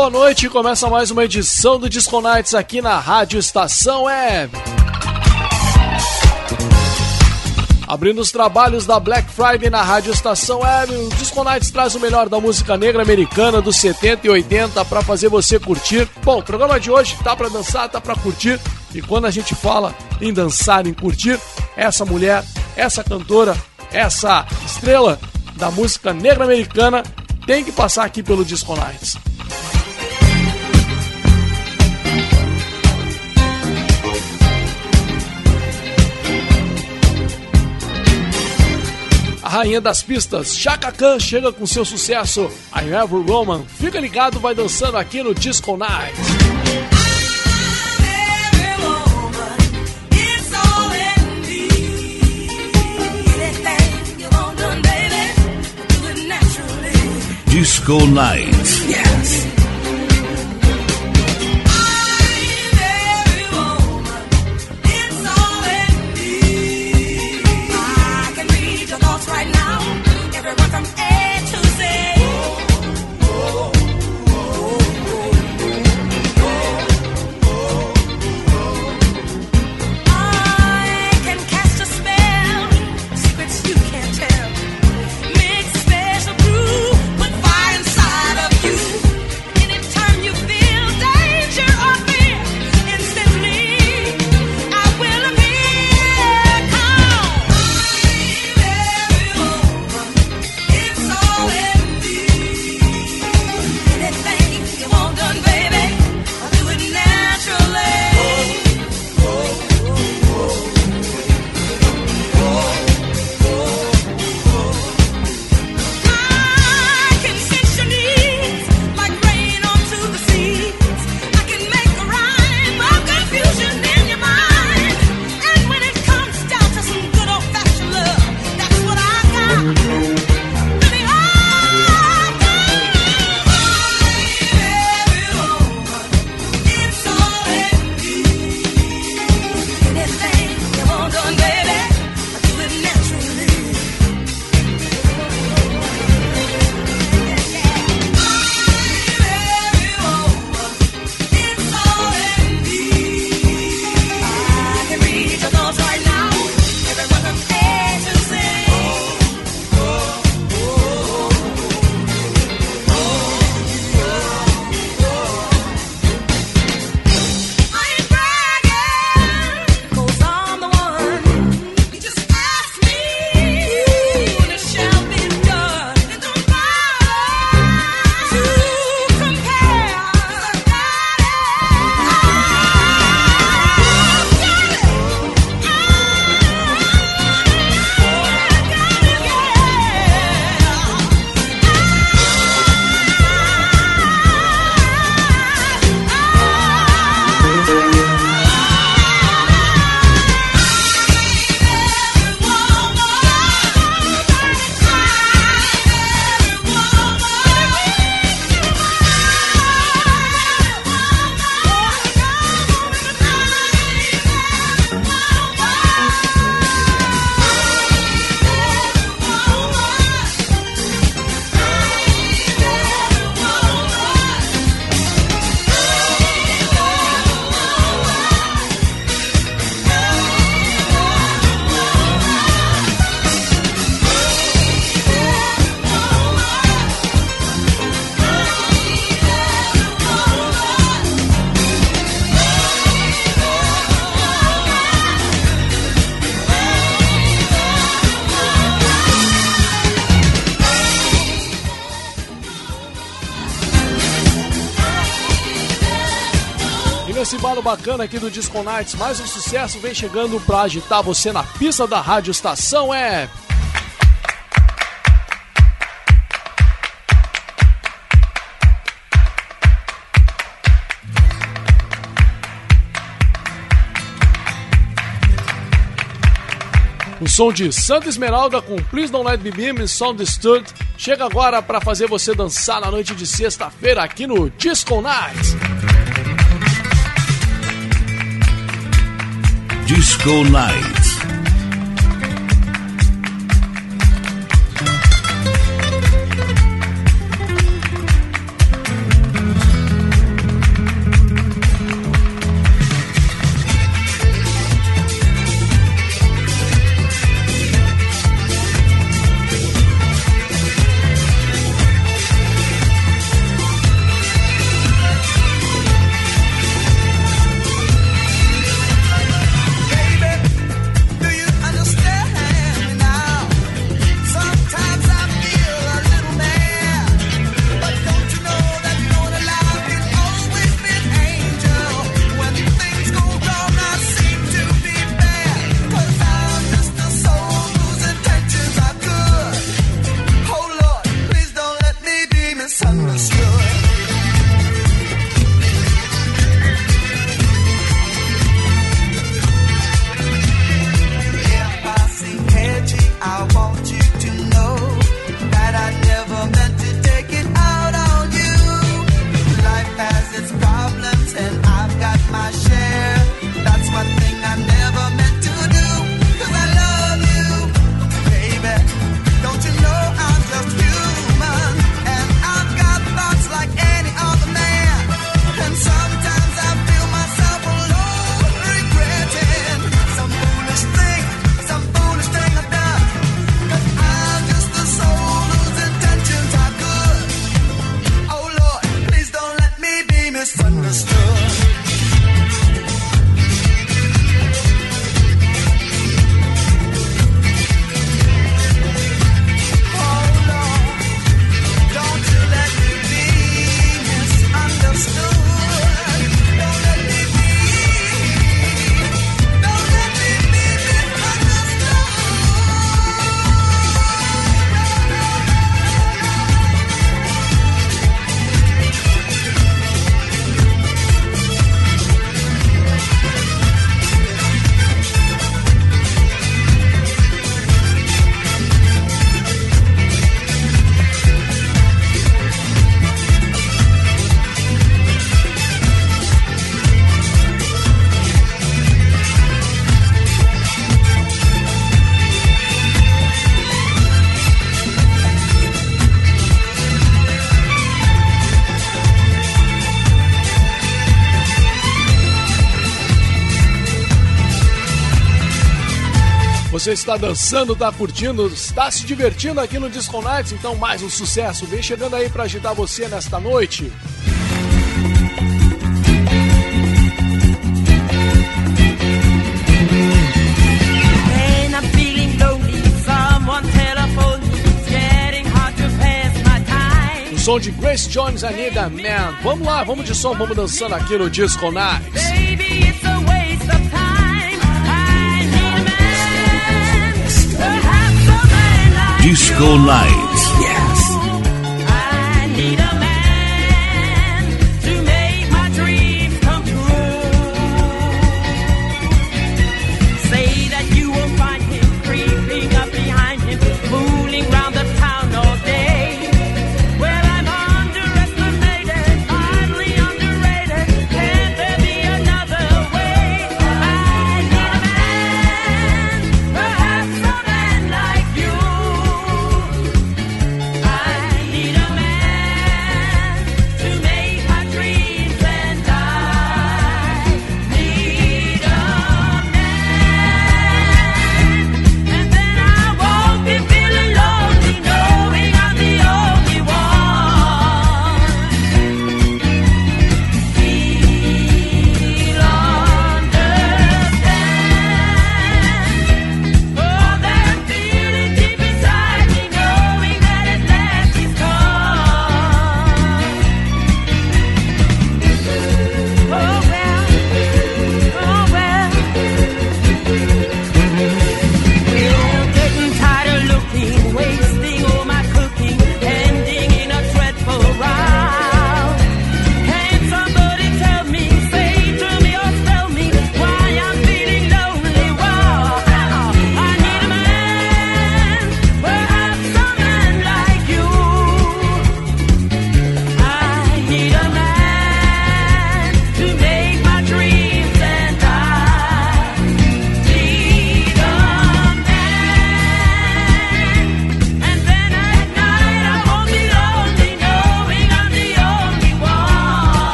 Boa noite, começa mais uma edição do Disco Nights aqui na Rádio Estação Web. Abrindo os trabalhos da Black Friday na Rádio Estação Web, o Disco Nights traz o melhor da música negra americana dos 70 e 80 para fazer você curtir. Bom, o programa de hoje tá para dançar, tá para curtir. E quando a gente fala em dançar, em curtir, essa mulher, essa cantora, essa estrela da música negra americana tem que passar aqui pelo Disco Nights. Rainha das pistas, Chaka Khan, chega com seu sucesso I Ever Woman. Fica ligado, vai dançando aqui no Disco Night. Disco Night. Bacana aqui do Disco Nights. Mais um sucesso vem chegando pra agitar você na pista da Rádio Estação é. O som de Santa Esmeralda com Please Don't Let Me Be Me Sound Stood chega agora para fazer você dançar na noite de sexta-feira aqui no Disco Nights. Disco Night. Você está dançando, está curtindo, está se divertindo aqui no Disco Nights, então mais um sucesso. Vem chegando aí para agitar você nesta noite. O som de Grace Jones, Anita Man. Vamos lá, vamos de som, vamos dançando aqui no Disco Nights. Disco Night.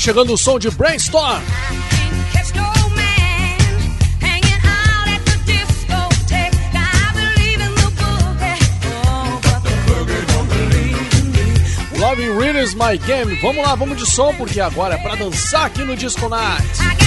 Agora chegando o som de Brainstorm. Love Really is My Game. Vamos lá, vamos de som, porque agora é pra dançar aqui no Disco Night.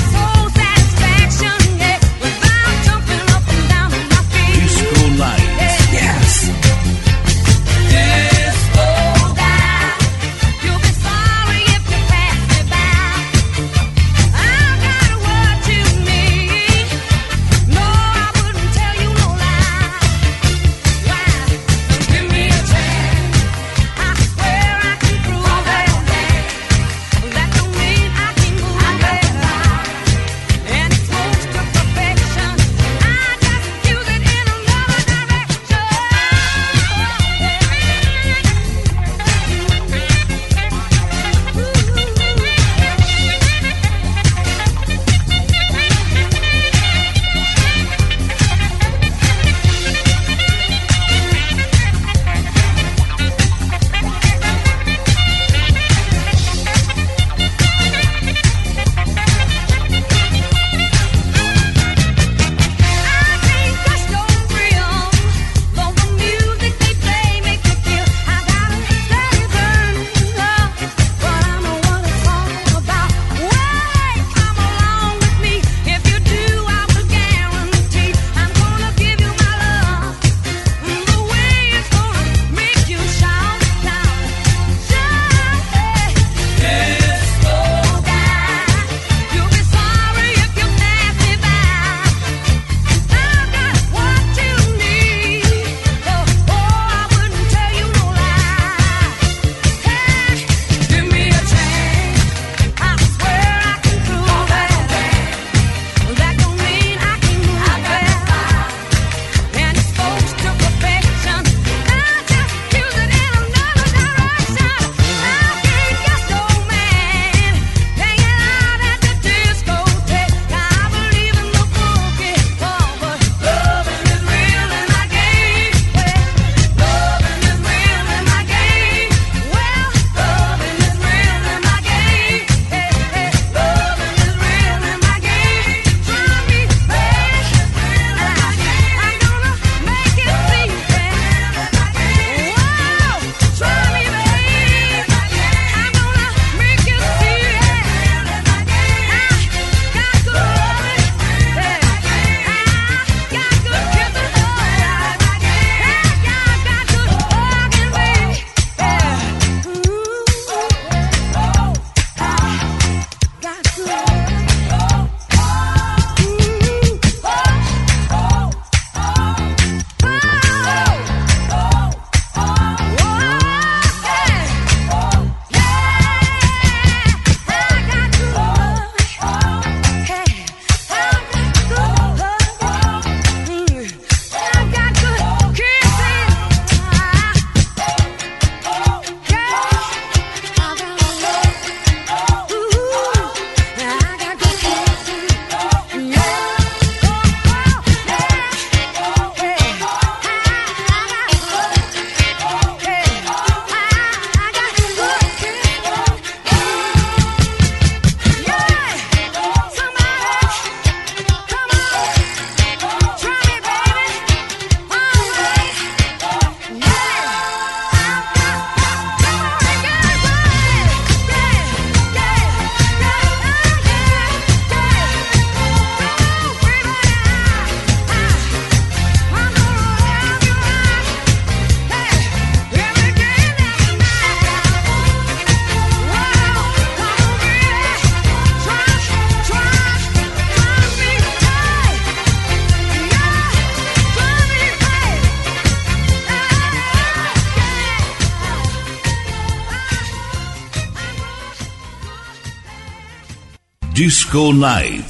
Disco Night.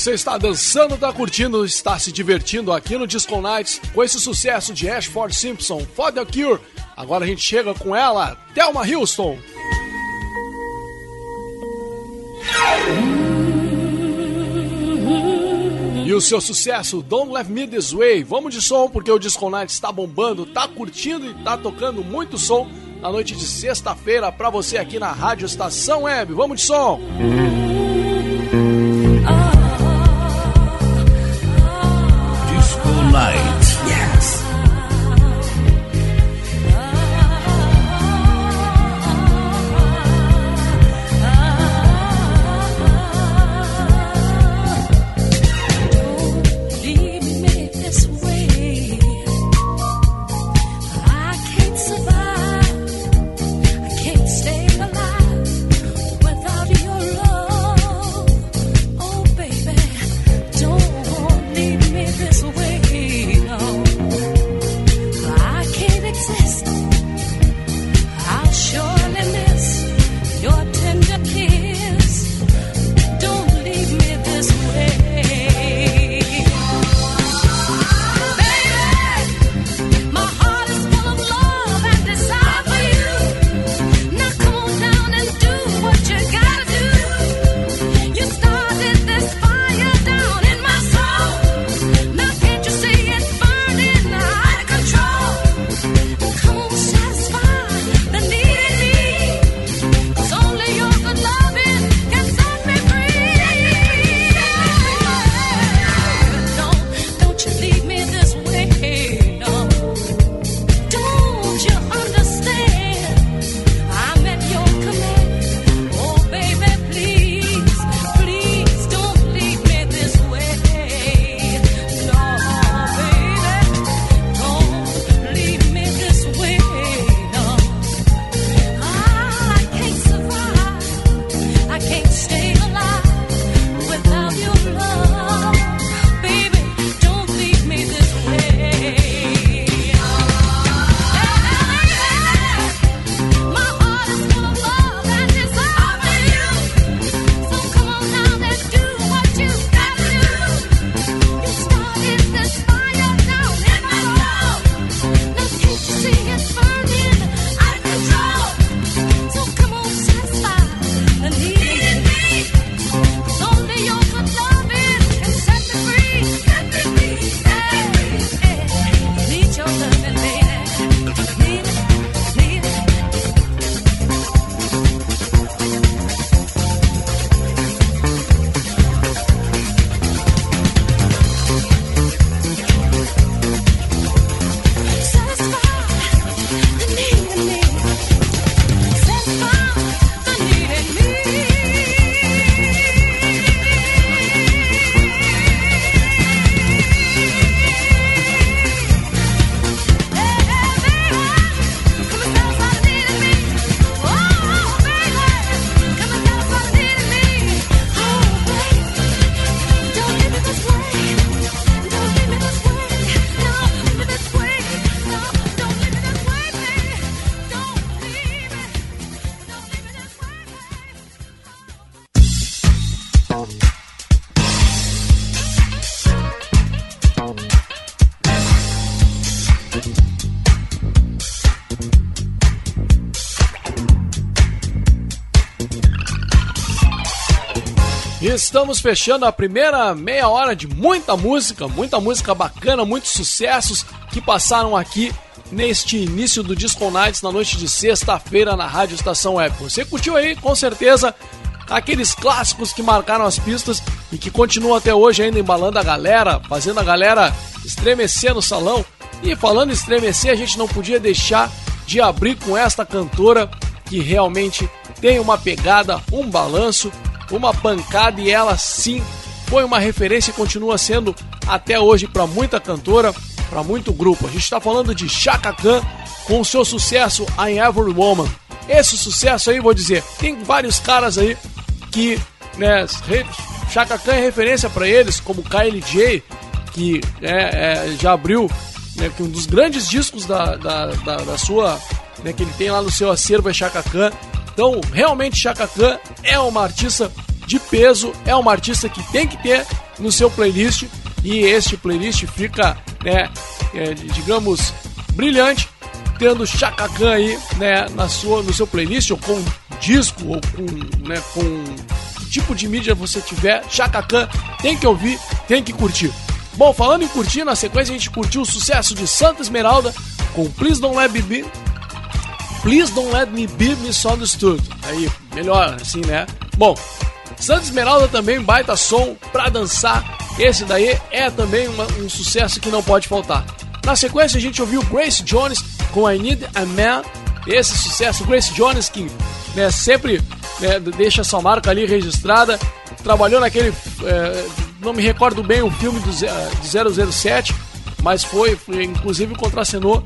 Você está dançando, está curtindo, está se divertindo aqui no Disco Nights com esse sucesso de Ashford Simpson, For the Cure. Agora a gente chega com ela, Thelma Houston. E o seu sucesso, Don't Let Me This Way. Vamos de som, porque o Disco Night está bombando, está curtindo e está tocando muito som na noite de sexta-feira para você aqui na Rádio Estação Web. Vamos de som! Disco Estamos fechando a primeira meia hora de muita música, muita música bacana, muitos sucessos que passaram aqui neste início do Disco Nights na noite de sexta-feira na Rádio Estação Web. Você curtiu aí, com certeza, aqueles clássicos que marcaram as pistas e que continuam até hoje ainda embalando a galera, fazendo a galera estremecer no salão. E falando em estremecer, a gente não podia deixar de abrir com esta cantora que realmente tem uma pegada, um balanço uma pancada e ela sim foi uma referência e continua sendo até hoje para muita cantora, para muito grupo. A gente está falando de Chaka Khan com o seu sucesso I'm Every Woman. Esse sucesso aí, vou dizer, tem vários caras aí que, né, Chaka Khan é referência para eles, como Kylie J, que é, é, já abriu né, um dos grandes discos da, da, da, da sua, né, que ele tem lá no seu acervo é Chaka Khan. Então, realmente, Chaka Khan é uma artista de peso, é uma artista que tem que ter no seu playlist e este playlist fica, né, é, digamos, brilhante, tendo Chaka Khan aí, né, na sua, no seu playlist ou com disco ou com, né, com tipo de mídia você tiver, Chaka Khan tem que ouvir, tem que curtir. Bom, falando em curtir, na sequência a gente curtiu o sucesso de Santa Esmeralda com Please Don't Let Me Be. Please Don't Let Me Be Misunderstood. Aí, melhor assim, né? Bom, Santa Esmeralda também baita som pra dançar. Esse daí é também uma, um sucesso que não pode faltar. Na sequência a gente ouviu Grace Jones com I Need a Man. Esse sucesso, Grace Jones que né, sempre né, deixa sua marca ali registrada. Trabalhou naquele, é, não me recordo bem o filme do, do 007, mas foi, foi inclusive contracenou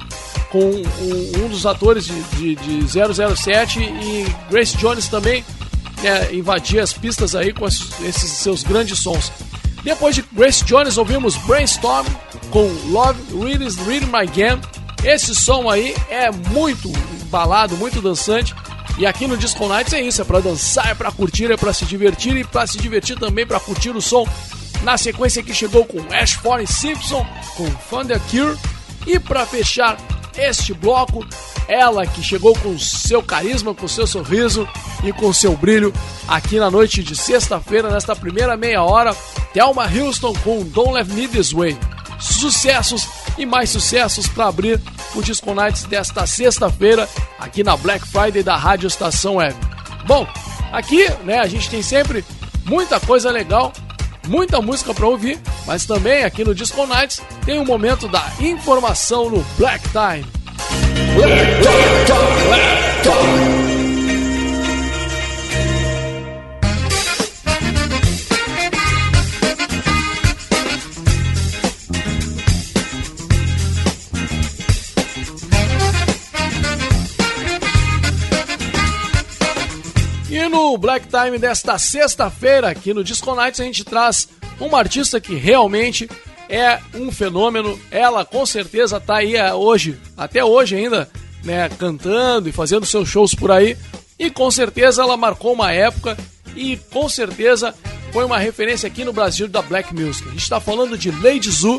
com um, um dos atores de, de, de 007 e Grace Jones também né, invadia as pistas aí com esses seus grandes sons. Depois de Grace Jones ouvimos Brainstorm com Love Really Really My Game. Esse som aí é muito balado, muito dançante. E aqui no Disco Nights é isso, é para dançar, é para curtir, é para se divertir e para se divertir também para curtir o som. Na sequência que chegou com Ash Forne Simpson com Thunder Cure e para fechar este bloco, ela que chegou com seu carisma, com seu sorriso e com seu brilho aqui na noite de sexta-feira, nesta primeira meia hora, Thelma Houston com Don't Let Me This Way. Sucessos e mais sucessos para abrir o Disco Nights desta sexta-feira aqui na Black Friday da Rádio Estação Web. Bom, aqui, né, a gente tem sempre muita coisa legal, muita música para ouvir, mas também aqui no Disco Nights tem o um momento da informação no Black Time. Black Black no Black Time desta sexta-feira, aqui no Disco Nights, a gente traz uma artista que realmente é um fenômeno. Ela com certeza está aí é, hoje, até hoje ainda, né, cantando e fazendo seus shows por aí. E com certeza ela marcou uma época e com certeza foi uma referência aqui no Brasil da Black Music. A gente está falando de Lady Zu,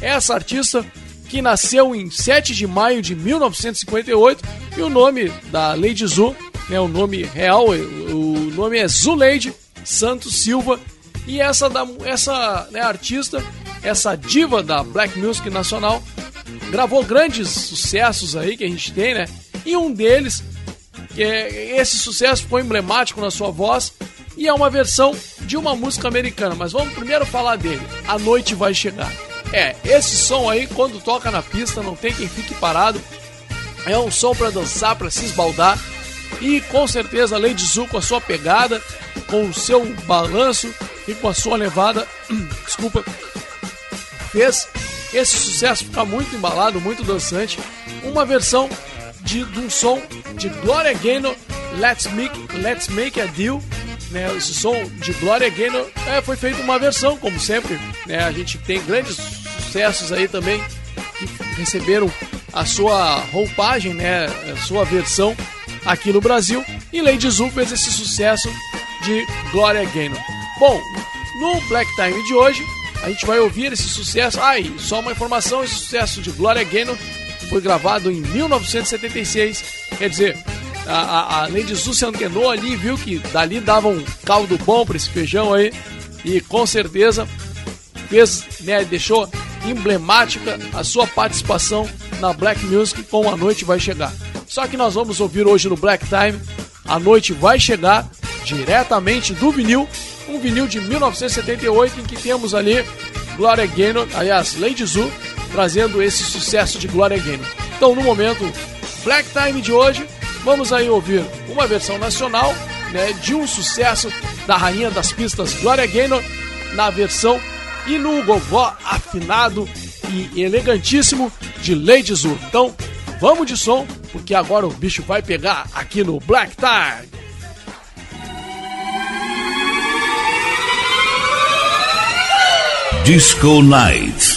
essa artista que nasceu em 7 de maio de 1958 e o nome da Lady Zu né, o nome real, o nome é Zuleide Santos Silva. E essa, da, essa né, artista, essa diva da Black Music Nacional, gravou grandes sucessos aí que a gente tem, né? E um deles, que é, esse sucesso ficou emblemático na sua voz, e é uma versão de uma música americana. Mas vamos primeiro falar dele. A Noite Vai Chegar. É, esse som aí, quando toca na pista, não tem quem fique parado. É um som para dançar, para se esbaldar. E com certeza Lady Zu com a sua pegada, com o seu balanço e com a sua levada, desculpa, fez esse sucesso ficar muito embalado, muito dançante. Uma versão de, de um som de Gloria Gaynor, Let's Make, Let's Make a Deal. Né, esse som de Gloria Gaynor é, foi feito uma versão, como sempre. Né, a gente tem grandes sucessos aí também que receberam a sua roupagem, né, a sua versão aqui no Brasil e Lady Zu fez esse sucesso de Gloria Gaynor. Bom, no Black Time de hoje a gente vai ouvir esse sucesso. Ah, e só uma informação: esse sucesso de Gloria Gaynor foi gravado em 1976. Quer dizer, a, a, a Lady Zu se antenou ali viu que dali dava um caldo bom para esse feijão aí. E com certeza fez, né, deixou emblemática a sua participação na Black Music com A Noite Vai Chegar. Só que nós vamos ouvir hoje no Black Time. A noite vai chegar diretamente do vinil, um vinil de 1978 em que temos ali Gloria Gaynor, aliás, Lady Zu, trazendo esse sucesso de Gloria Gaynor. Então, no momento Black Time de hoje, vamos aí ouvir uma versão nacional né, de um sucesso da rainha das pistas Gloria Gaynor na versão e no gogó afinado e elegantíssimo de Lady Zu. Então, Vamos de som, porque agora o bicho vai pegar aqui no Black Time. Disco Night.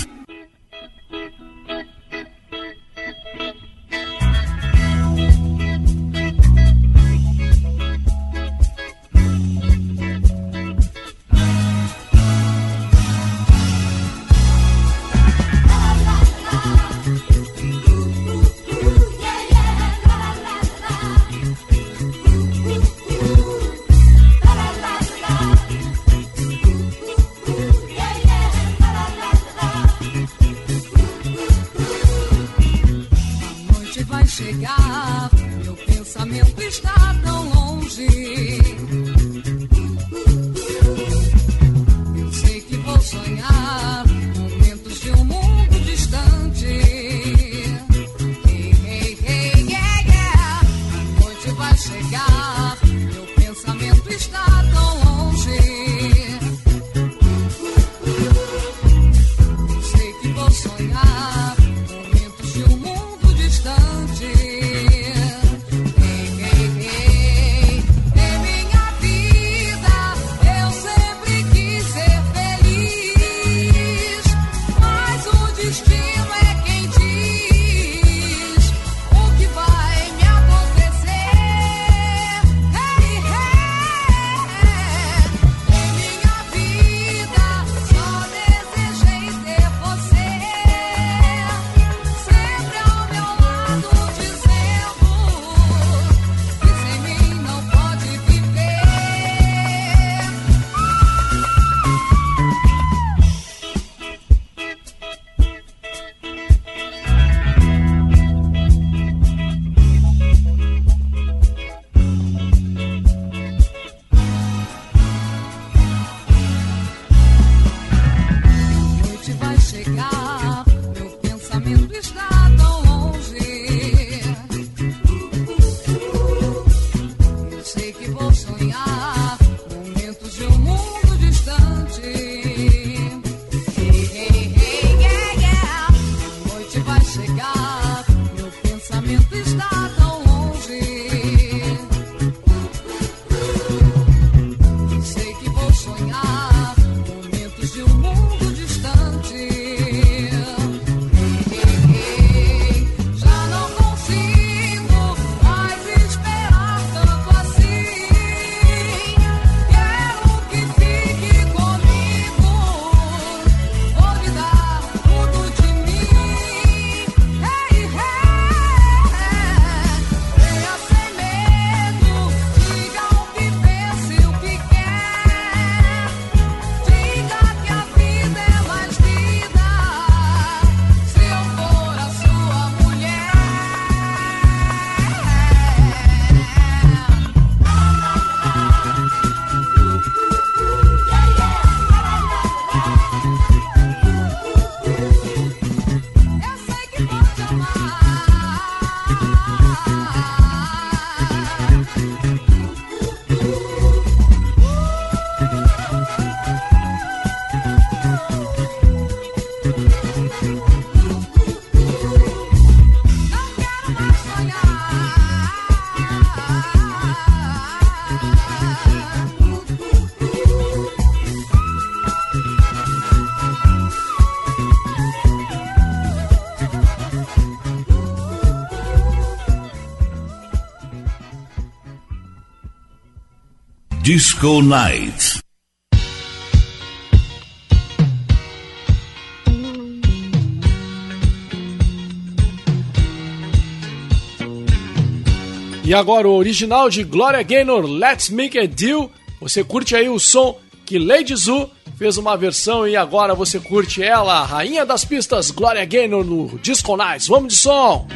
Disco Night. E agora o original de Gloria Gaynor, Let's Make a Deal. Você curte aí o som que Lady Zu fez uma versão e agora você curte ela, a rainha das pistas, Gloria Gaynor no Disco Nights. Vamos de som!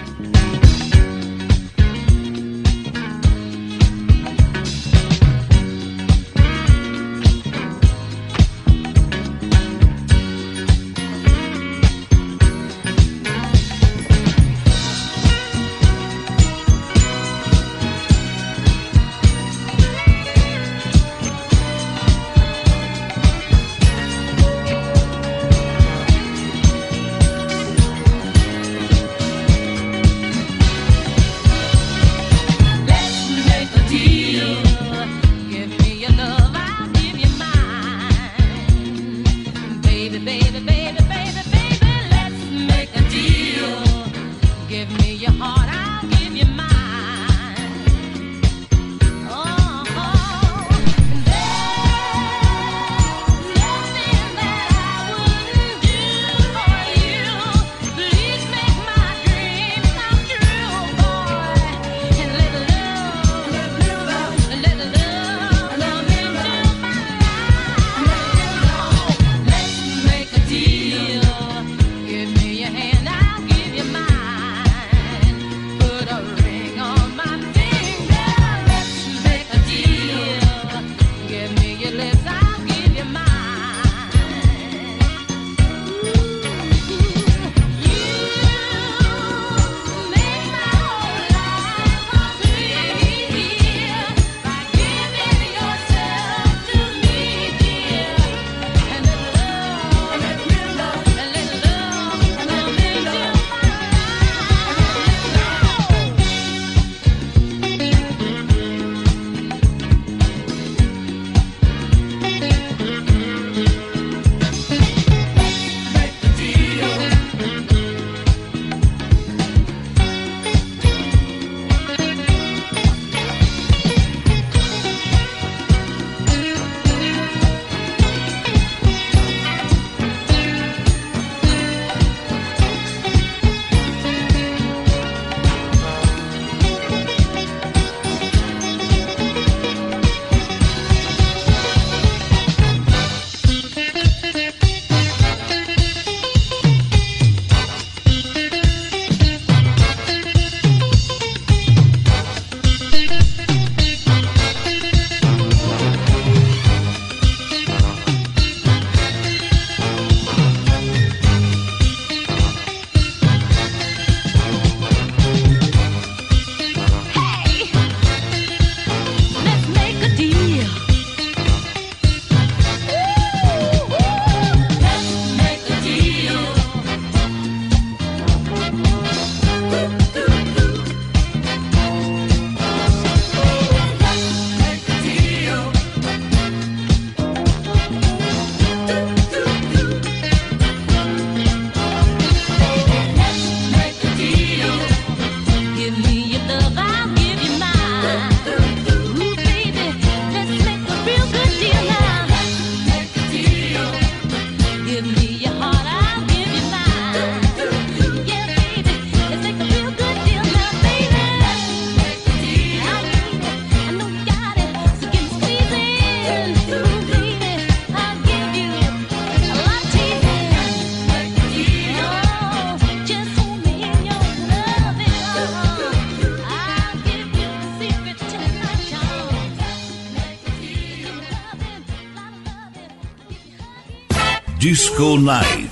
Disco Night.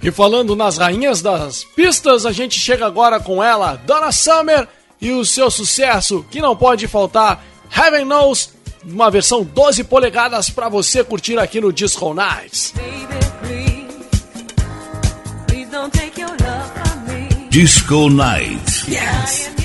E falando nas rainhas das pistas, a gente chega agora com ela, Donna Summer, e o seu sucesso, que não pode faltar, Heaven Knows, uma versão 12 polegadas para você curtir aqui no Disco Nights. Disco Night. Yes.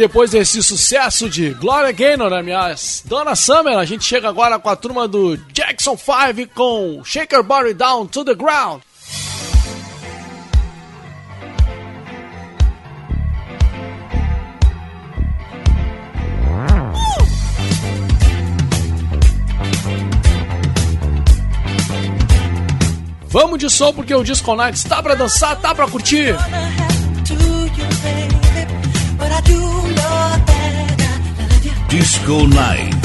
Depois desse sucesso de Gloria Gaynor, né, minha Dona Summer, a gente chega agora com a turma do Jackson 5 com Shake Your Body Down to the Ground. Vamos de som porque o Disco Night tá pra dançar, tá pra curtir. Disco Night.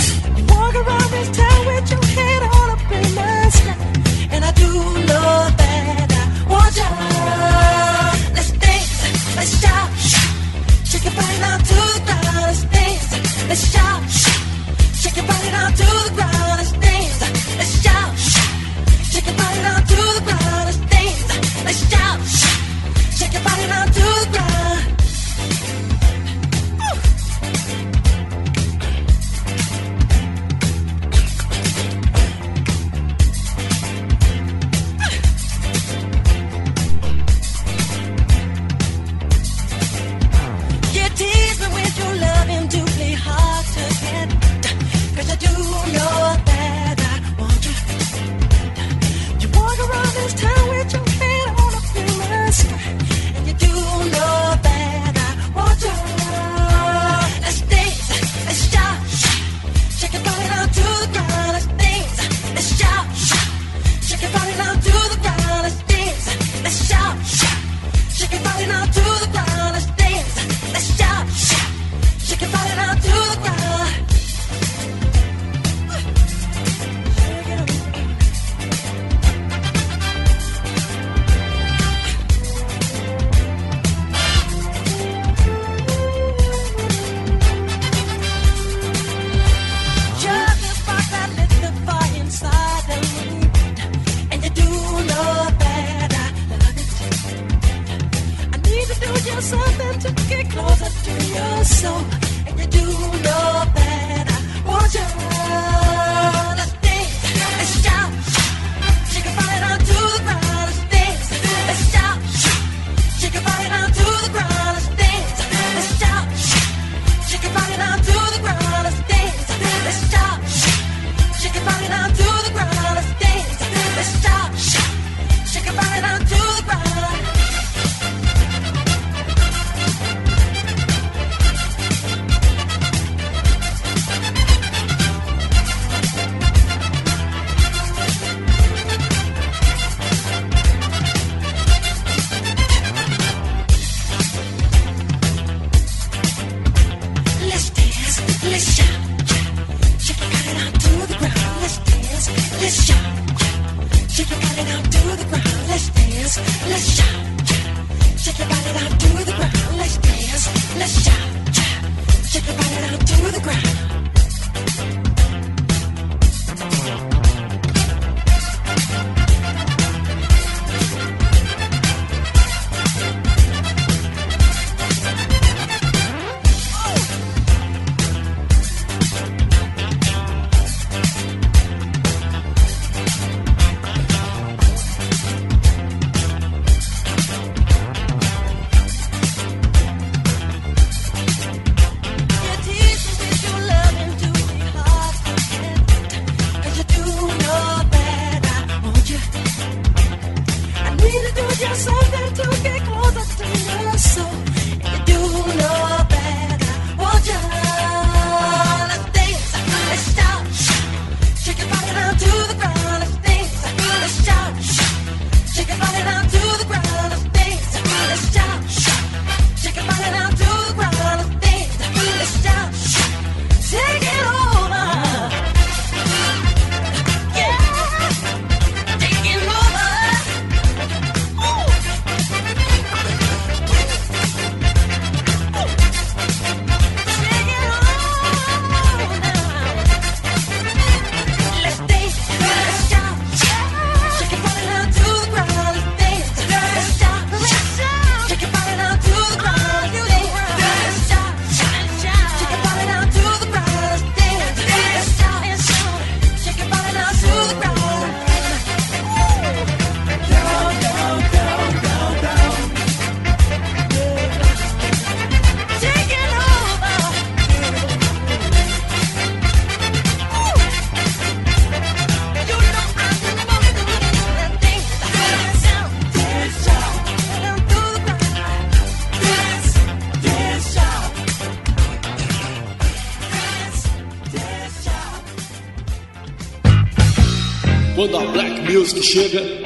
Black Music chega,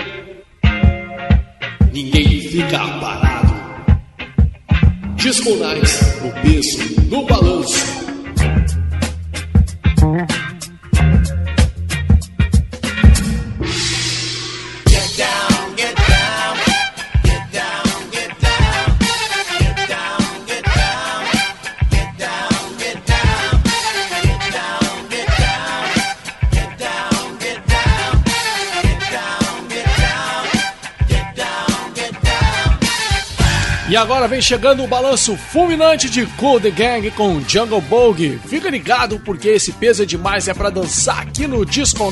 vem chegando o balanço fulminante de Cool The Gang com Jungle Bogue. Fica ligado porque esse peso é demais, é pra dançar aqui no Disco.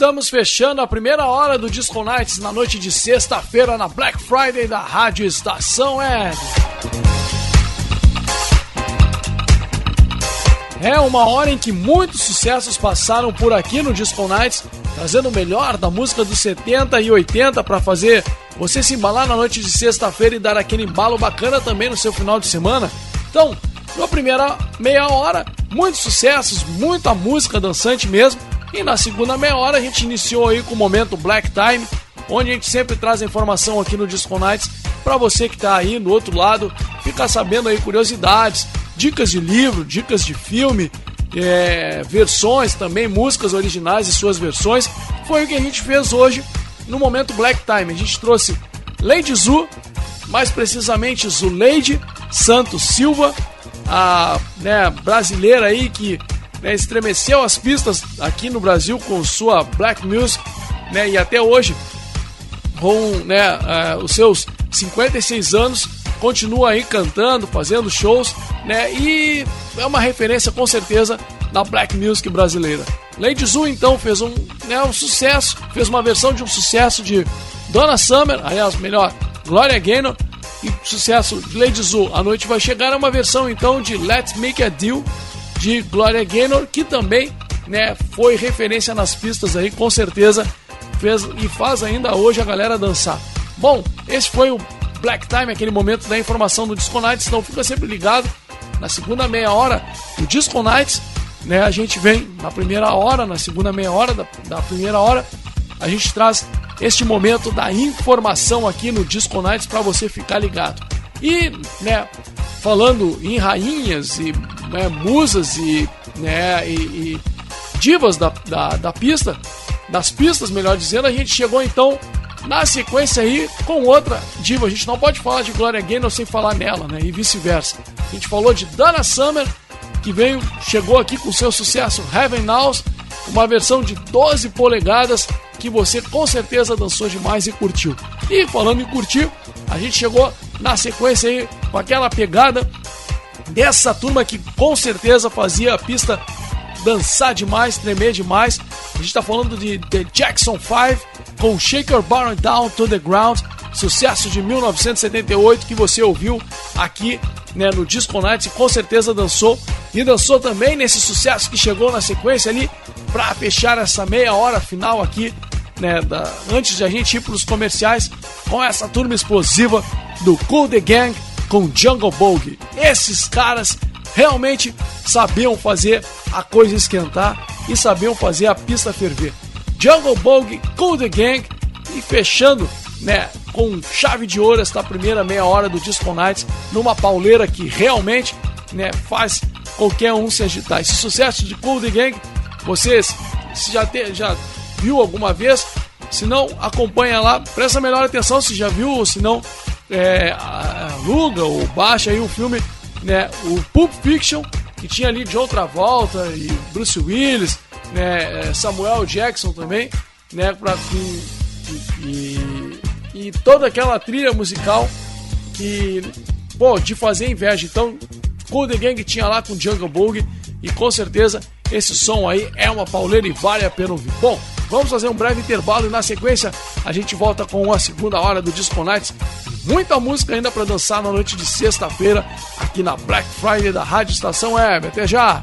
Estamos fechando a primeira hora do Disco Nights na noite de sexta-feira na Black Friday da Rádio Estação Web. É uma hora em que muitos sucessos passaram por aqui no Disco Nights, trazendo o melhor da música dos 70 e 80 para fazer você se embalar na noite de sexta-feira e dar aquele embalo bacana também no seu final de semana. Então, na primeira meia hora, muitos sucessos, muita música dançante mesmo. E na segunda meia hora a gente iniciou aí com o momento Black Time, onde a gente sempre traz a informação aqui no Disco Nights para você que está aí do outro lado, ficar sabendo aí curiosidades, dicas de livro, dicas de filme, é, versões também, músicas originais e suas versões. Foi o que a gente fez hoje no momento Black Time. A gente trouxe Lady Zu, mais precisamente Zuleide Santos Silva, a né, brasileira aí que né, estremeceu as pistas aqui no Brasil com sua Black Music, né, e até hoje, com né, uh, os seus 56 anos, continua aí cantando, fazendo shows, né, e é uma referência com certeza da Black Music brasileira. Lady Zu então fez um, né, um sucesso, fez uma versão de um sucesso de Donna Summer, aliás, melhor, Gloria Gaynor, e sucesso Lady Zoo, A Noite Vai Chegar é uma versão então de Let's Make a Deal de Gloria Gaynor, que também né, foi referência nas pistas aí, com certeza fez e faz ainda hoje a galera dançar. Bom, esse foi o Black Time, aquele momento da informação do Disco Nights, então fica sempre ligado na segunda meia hora do Disco Nights, né, a gente vem na primeira hora, na segunda meia hora da, da primeira hora, a gente traz este momento da informação aqui no Disco Nights para você ficar ligado. E, né, falando em rainhas e né, musas e, né, e, e divas da, da, da pista, das pistas, melhor dizendo, a gente chegou então na sequência aí com outra diva. A gente não pode falar de Gloria Gaynor sem falar nela, né? E vice-versa. A gente falou de Dana Summer, que veio, chegou aqui com seu sucesso Heaven Knows, uma versão de 12 polegadas que você com certeza dançou demais e curtiu. E falando em curtir, a gente chegou na sequência aí com aquela pegada dessa turma que com certeza fazia a pista dançar demais, tremer demais. A gente está falando de The Jackson 5 com Shake Your Down to the Ground, sucesso de 1978 que você ouviu aqui né, no Disco Nights e com certeza dançou. E dançou também nesse sucesso que chegou na sequência ali para fechar essa meia hora final aqui, né, da, antes de a gente ir para os comerciais com essa turma explosiva do Cool The Gang com Jungle Bogie. Esses caras realmente sabiam fazer a coisa esquentar e sabiam fazer a pista ferver. Jungle Bogie, Cool The Gang e fechando, né, com chave de ouro esta primeira meia hora do Disco Nights numa pauleira que realmente, né, faz qualquer um se agitar. Esse sucesso de Cool The Gang, vocês se já te, já viu alguma vez? Se não, acompanha lá, presta melhor atenção se já viu ou se não, é, aluga ou baixa aí o filme, né, o Pulp Fiction, que tinha ali de outra volta e Bruce Willis, né, Samuel Jackson também, né, para e, e, e toda aquela trilha musical que, pô, de fazer inveja. Então, The Gang tinha lá com Jungle Boogie e com certeza esse som aí é uma pauleira e vale a pena ouvir. Bom, vamos fazer um breve intervalo e na sequência a gente volta com a segunda hora do Disco Nights. Muita música ainda para dançar na noite de sexta-feira aqui na Black Friday da Rádio Estação Web. Até já!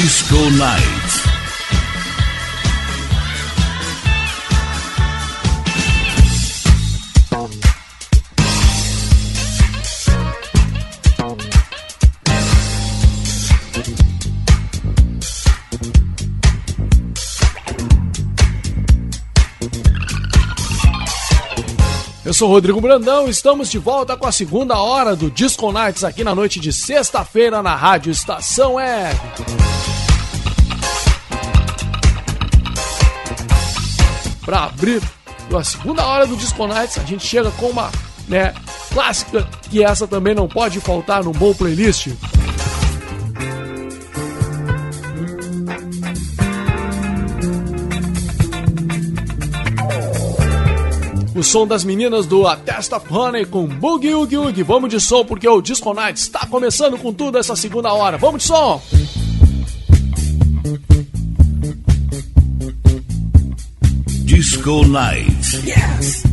Disco Night. Sou Rodrigo Brandão, estamos de volta com a segunda hora do Disco Nights aqui na noite de sexta-feira na Rádio Estação Web. Para abrir a segunda hora do Disco Nights, a gente chega com uma né, clássica que essa também não pode faltar num bom playlist. O som das meninas do A Test of Honey com Boogie Oogie Oogie. Vamos de som porque o Disco Night está começando com tudo essa segunda hora. Vamos de som! Disco Night. Yes.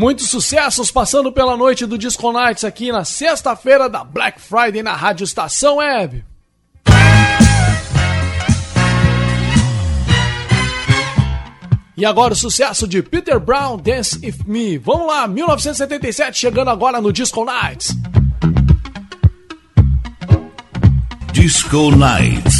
Muitos sucessos passando pela noite do Disco Nights aqui na sexta-feira da Black Friday na Rádio Estação Web. E agora o sucesso de Peter Brown, Dance With Me. Vamos lá, 1977, chegando agora no Disco Nights. Disco Nights.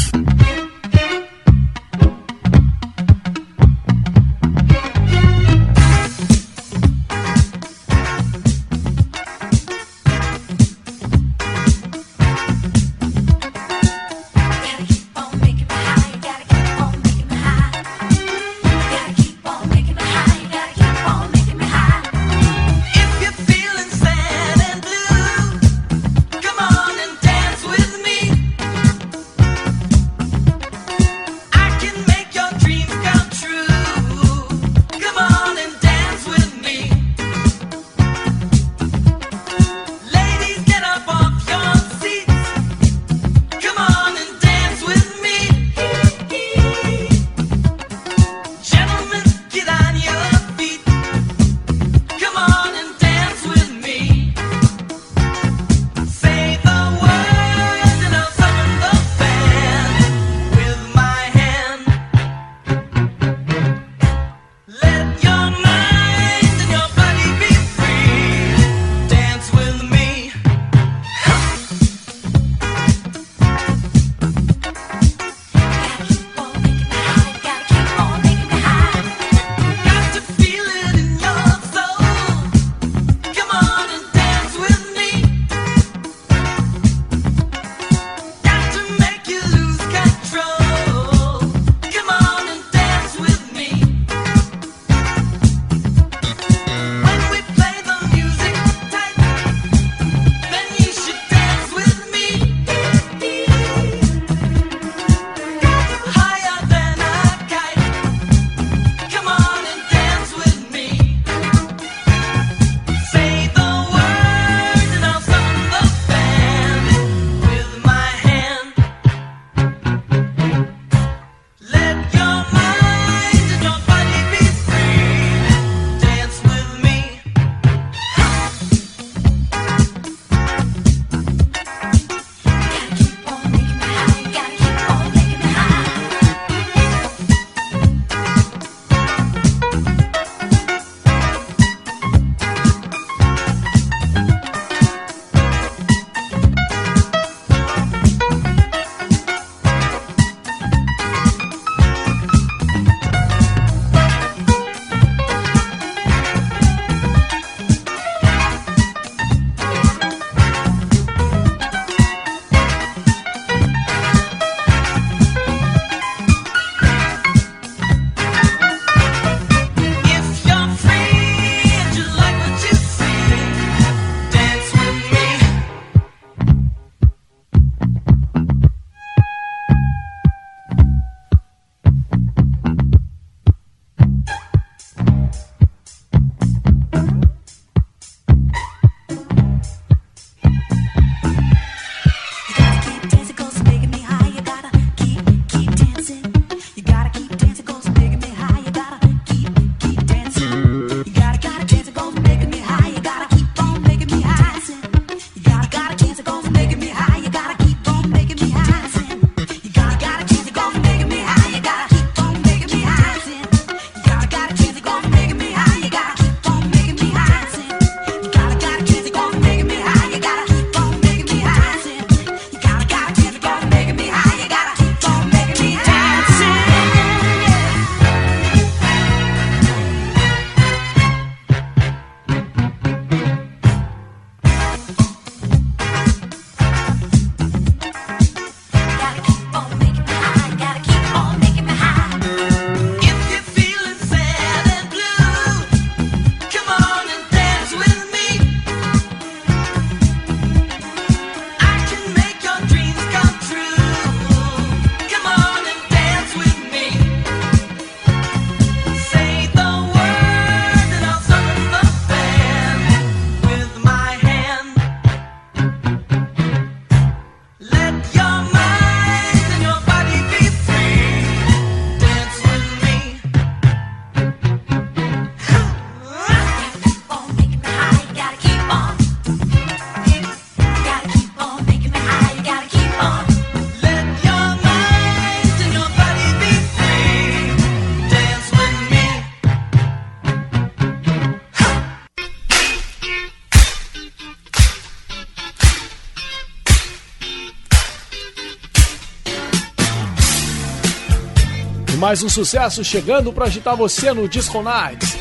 Mais um sucesso chegando para agitar você no Disco Nights.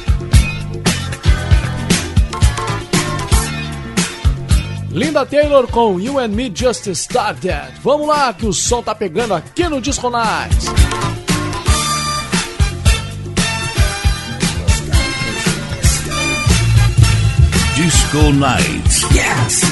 Linda Taylor com You and Me Just Started. Vamos lá que o som tá pegando aqui no Disco Nights. Disco Nights. Yes.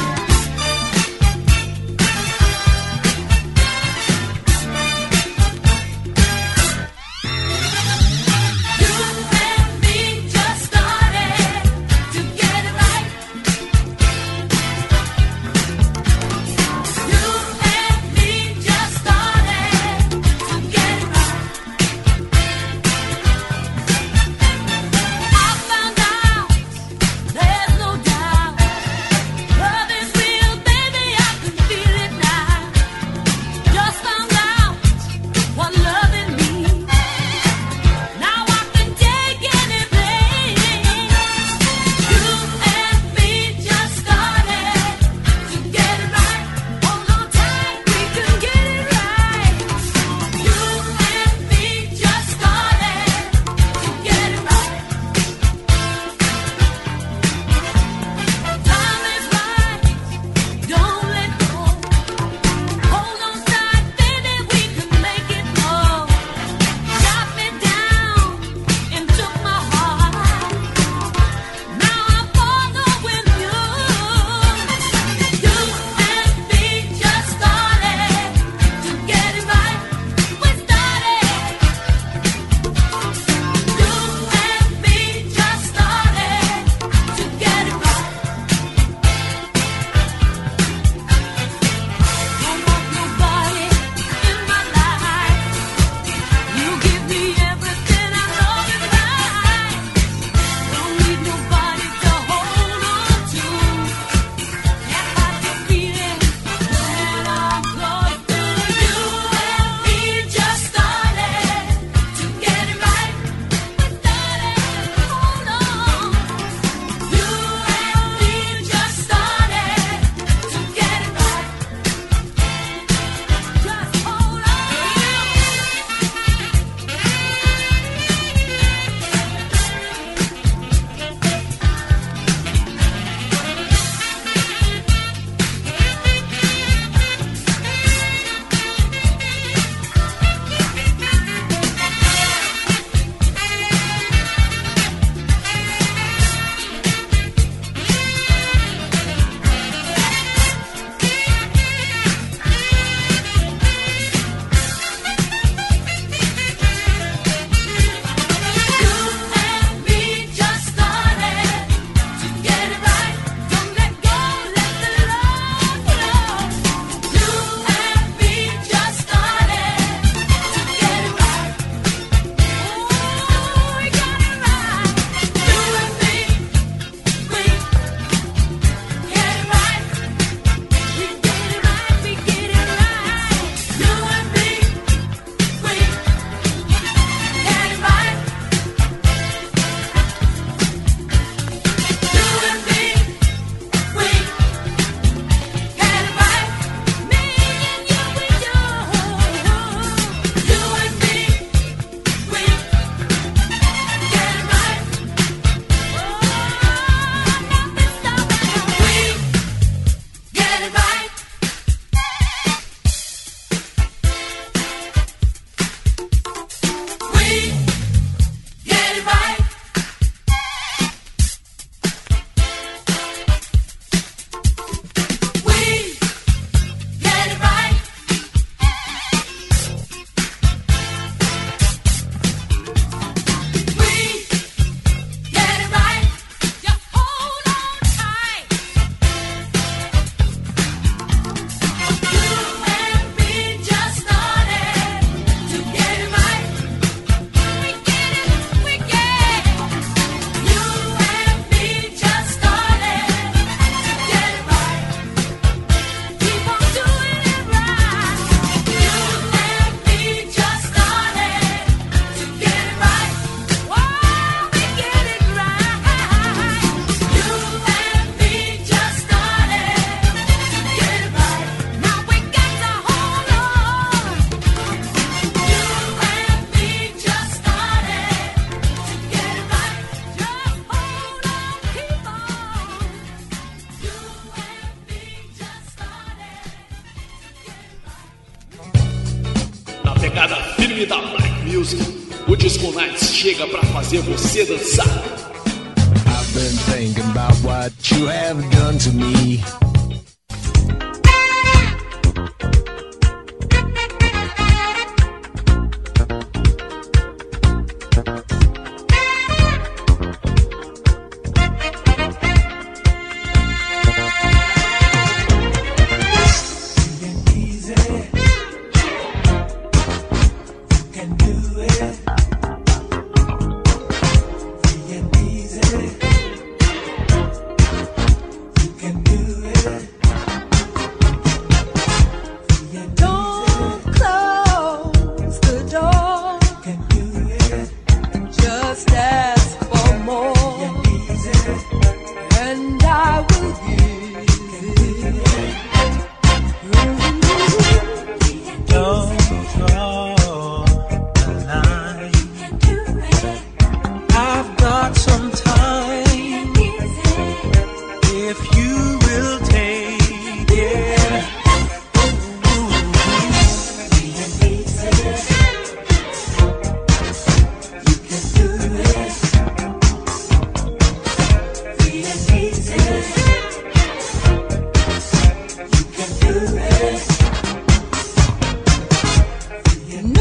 Fazer você dançar.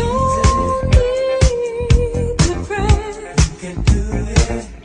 No need to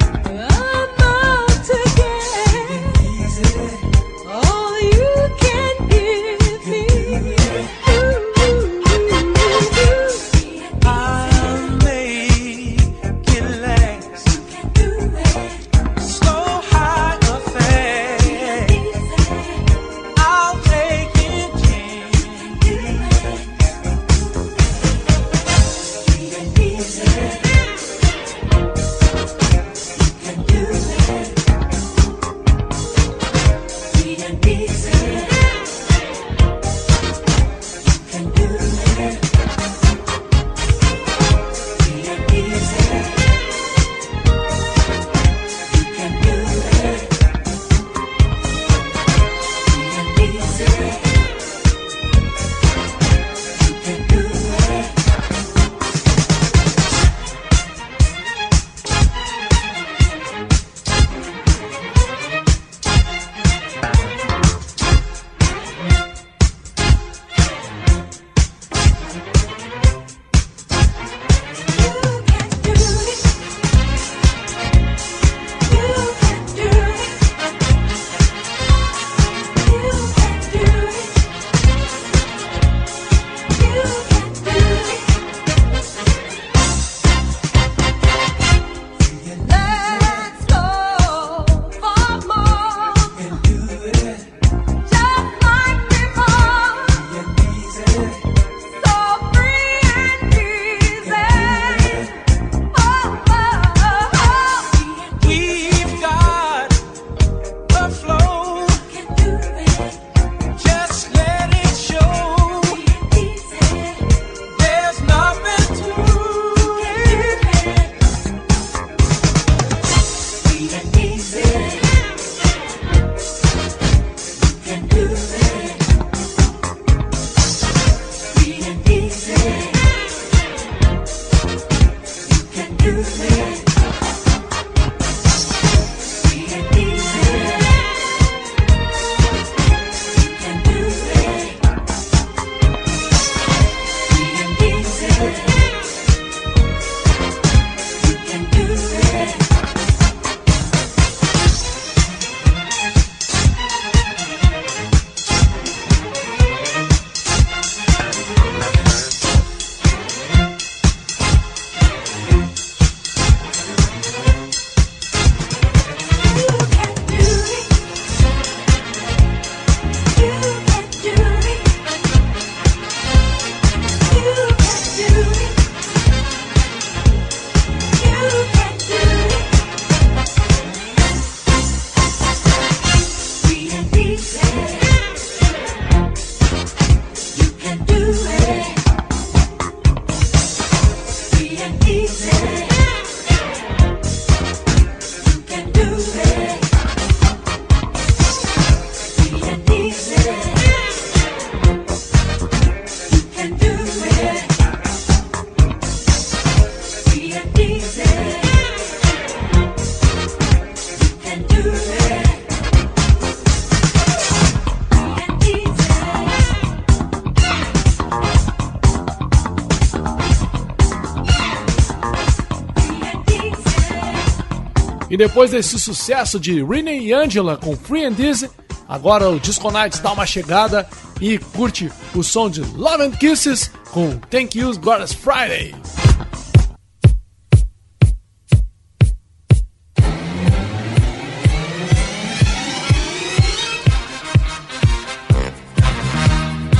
E depois desse sucesso de Renee e Angela com Free and Easy, agora o Disco Nights dá uma chegada e curte o som de Love and Kisses com Thank You Glorious Friday.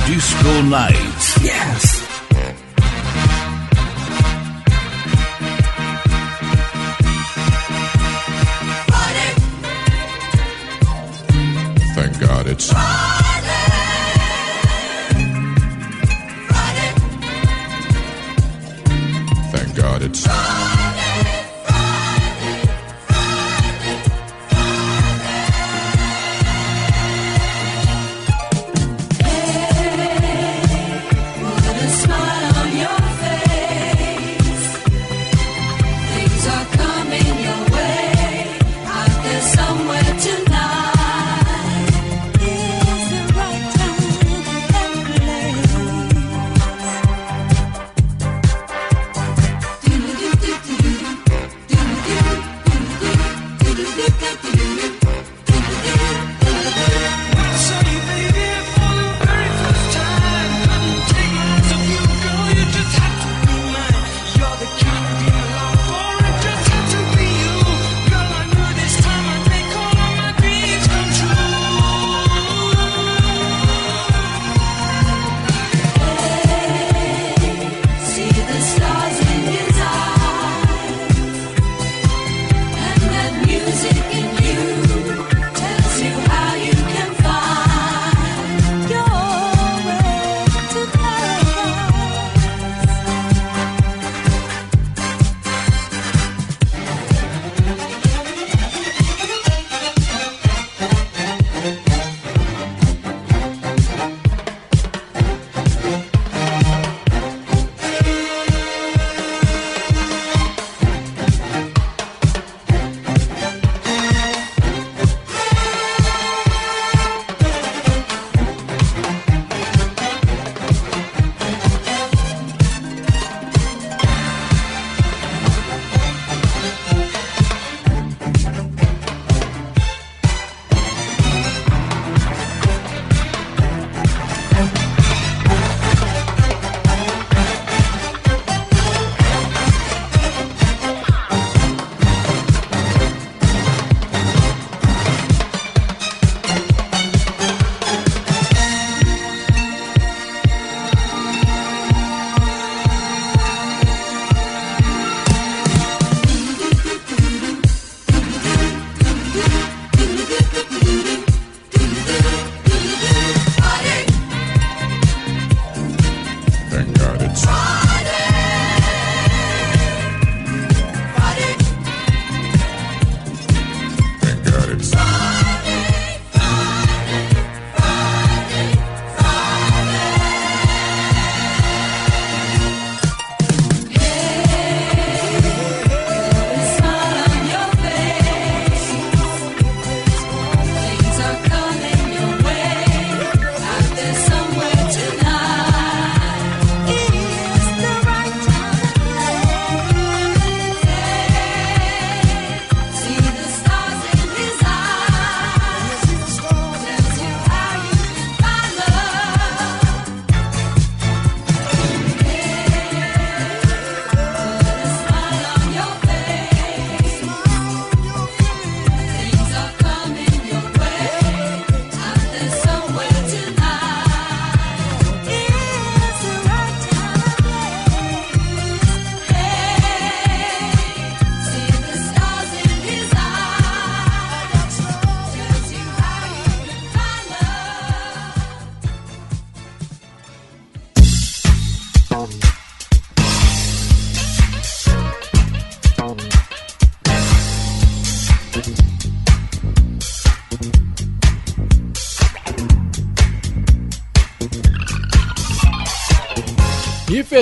Disco Nights.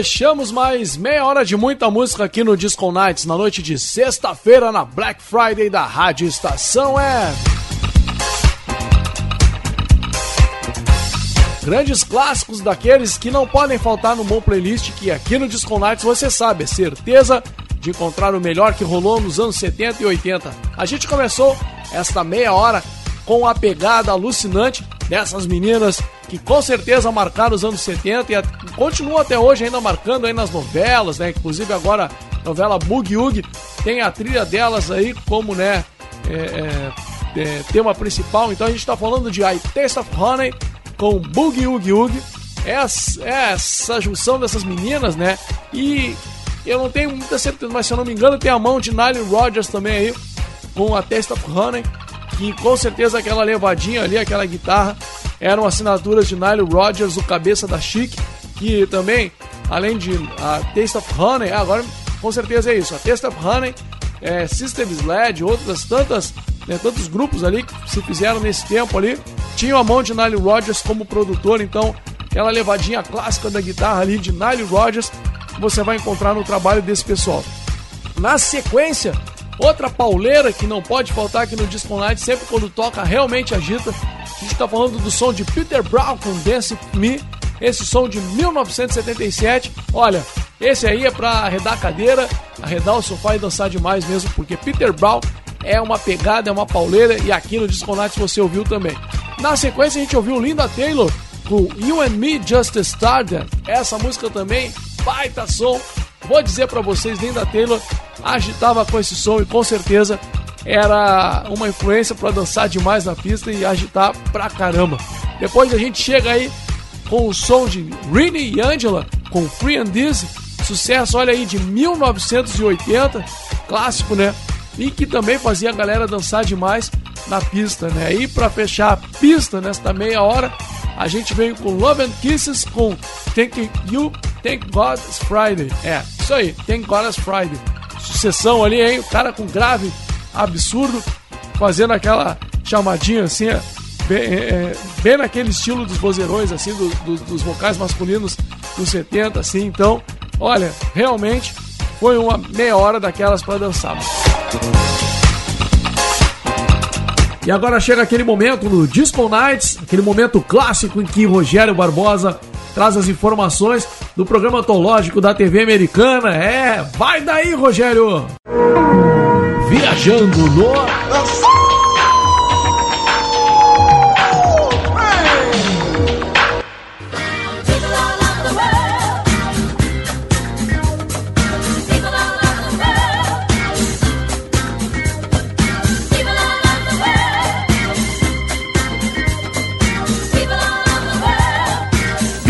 Fechamos mais meia hora de muita música aqui no Disco Nights, na noite de sexta-feira, na Black Friday da Rádio Estação é. Grandes clássicos daqueles que não podem faltar no bom playlist, que aqui no Disco Nights você sabe, é certeza de encontrar o melhor que rolou nos anos 70 e 80. A gente começou esta meia hora com a pegada alucinante dessas meninas que com certeza marcaram os anos 70 e continuam até hoje ainda marcando aí nas novelas, né? Inclusive agora a novela Boogie Woogie tem a trilha delas aí como, né, é, é, é, tema principal. Então a gente tá falando de I Taste of Honey com Boogie Woogie Woogie. Essa, essa junção dessas meninas, né? E eu não tenho muita certeza, mas se eu não me engano, tem a mão de Nile Rodgers também aí, com a Taste of Honey, que com certeza aquela levadinha ali, aquela guitarra, eram assinaturas de Nile Rodgers, o cabeça da Chic, que também, além de a Taste of Honey, agora com certeza é isso, a Taste of Honey, é, System Sled, outras tantas, né, tantos grupos ali que se fizeram nesse tempo ali, tinham a mão de Nile Rodgers como produtor, então aquela levadinha clássica da guitarra ali de Nile Rodgers, você vai encontrar no trabalho desse pessoal. Na sequência, outra pauleira que não pode faltar aqui no Disco Night, sempre quando toca realmente agita. A gente tá falando do som de Peter Brown com Dance Me, esse som de 1977. Olha, esse aí é pra arredar a cadeira, arredar o sofá e dançar demais mesmo, porque Peter Brown é uma pegada, é uma pauleira e aqui no Disco Night você ouviu também. Na sequência a gente ouviu Linda Taylor com You and Me Just Started. Essa música também, baita som. Vou dizer pra vocês, Linda Taylor agitava com esse som e com certeza era uma influência pra dançar demais na pista e agitar pra caramba. Depois a gente chega aí com o som de Rini e Angela com Free and Dizzy, sucesso, olha aí, de 1980, clássico, né? E que também fazia a galera dançar demais na pista, né? E pra fechar a pista nesta meia hora, a gente veio com Love and Kisses com Thank You, Thank God It's Friday. É, isso aí, Thank God It's Friday. Sucessão ali, hein? O cara com grave absurdo, fazendo aquela chamadinha assim, é, bem, é, é, bem naquele estilo dos vozeirões, assim, do- do- dos vocais masculinos dos 70, assim. Então, olha, realmente foi uma meia hora daquelas pra dançar. E agora chega aquele momento no Disco Nights, aquele momento clássico em que Rogério Barbosa traz as informações do programa antológico da TV americana. É, vai daí, Rogério! Viajando no.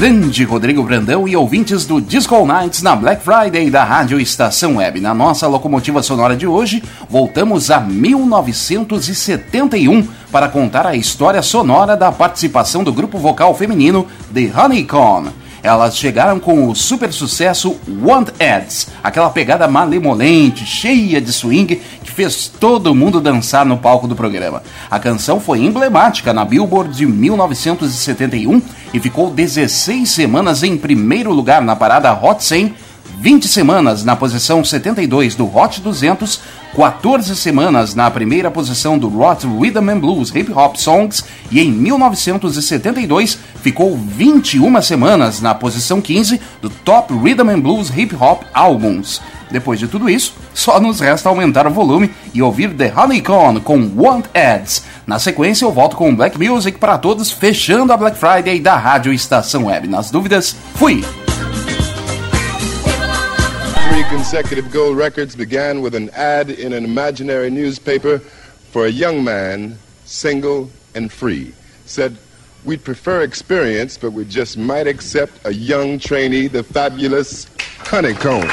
Grande Rodrigo Brandão e ouvintes do Disco All Nights na Black Friday da Rádio Estação Web. Na nossa locomotiva sonora de hoje, voltamos a 1971 para contar a história sonora da participação do grupo vocal feminino The Honeycomb. Elas chegaram com o super sucesso Want Ads, aquela pegada malemolente, cheia de swing, que fez todo mundo dançar no palco do programa. A canção foi emblemática na Billboard de 1971 e ficou 16 semanas em primeiro lugar na parada Hot 100, 20 semanas na posição 72 do Hot 200, 14 semanas na primeira posição do Hot Rhythm and Blues Hip Hop Songs e em 1972 ficou 21 semanas na posição 15 do Top Rhythm and Blues Hip Hop Albums. Depois de tudo isso, só nos resta aumentar o volume e ouvir The Honeycomb com Want Ads. Na sequência, eu volto com Black Music para todos, fechando a Black Friday da Rádio Estação Web. Nas dúvidas, fui! Three consecutive gold records began with an ad in an imaginary newspaper for a young man, single and free. Said, We'd prefer experience, but we just might accept a young trainee, the fabulous Honeycomb.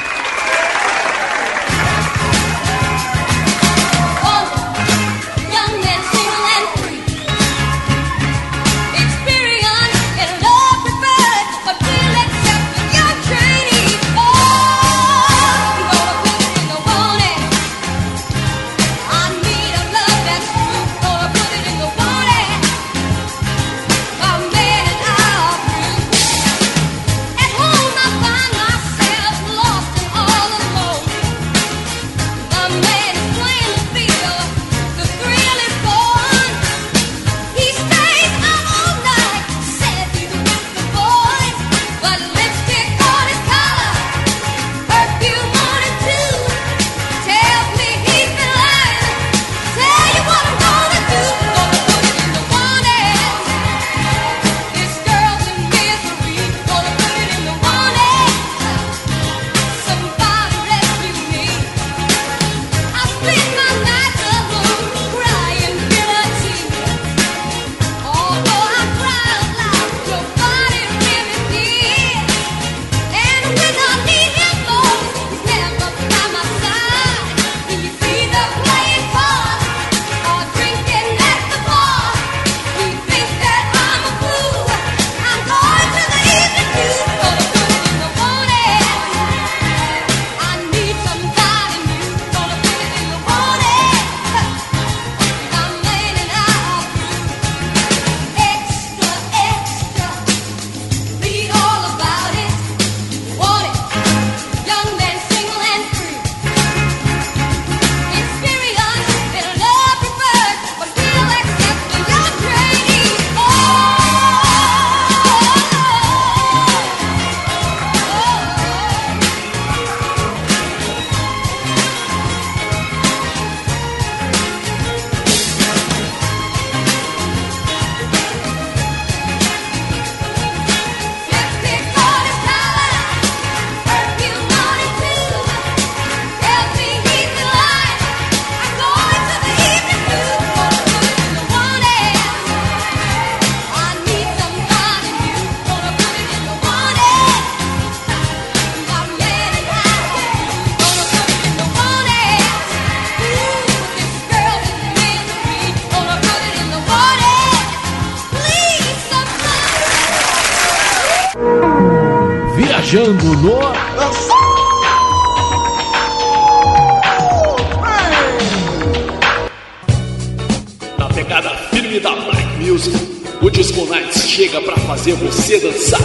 fazer você dançar.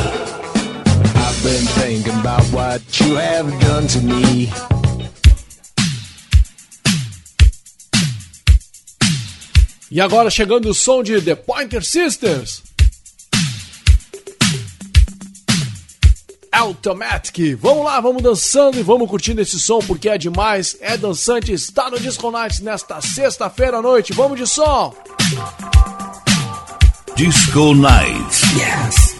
I've been thinking about what you have done to me. E agora chegando o som de The Pointer Sisters. Automatic. Vamos lá, vamos dançando e vamos curtindo esse som porque é demais, é dançante, está no Disco Nights nesta sexta-feira à noite. Vamos de som! Disco Nights. Yes.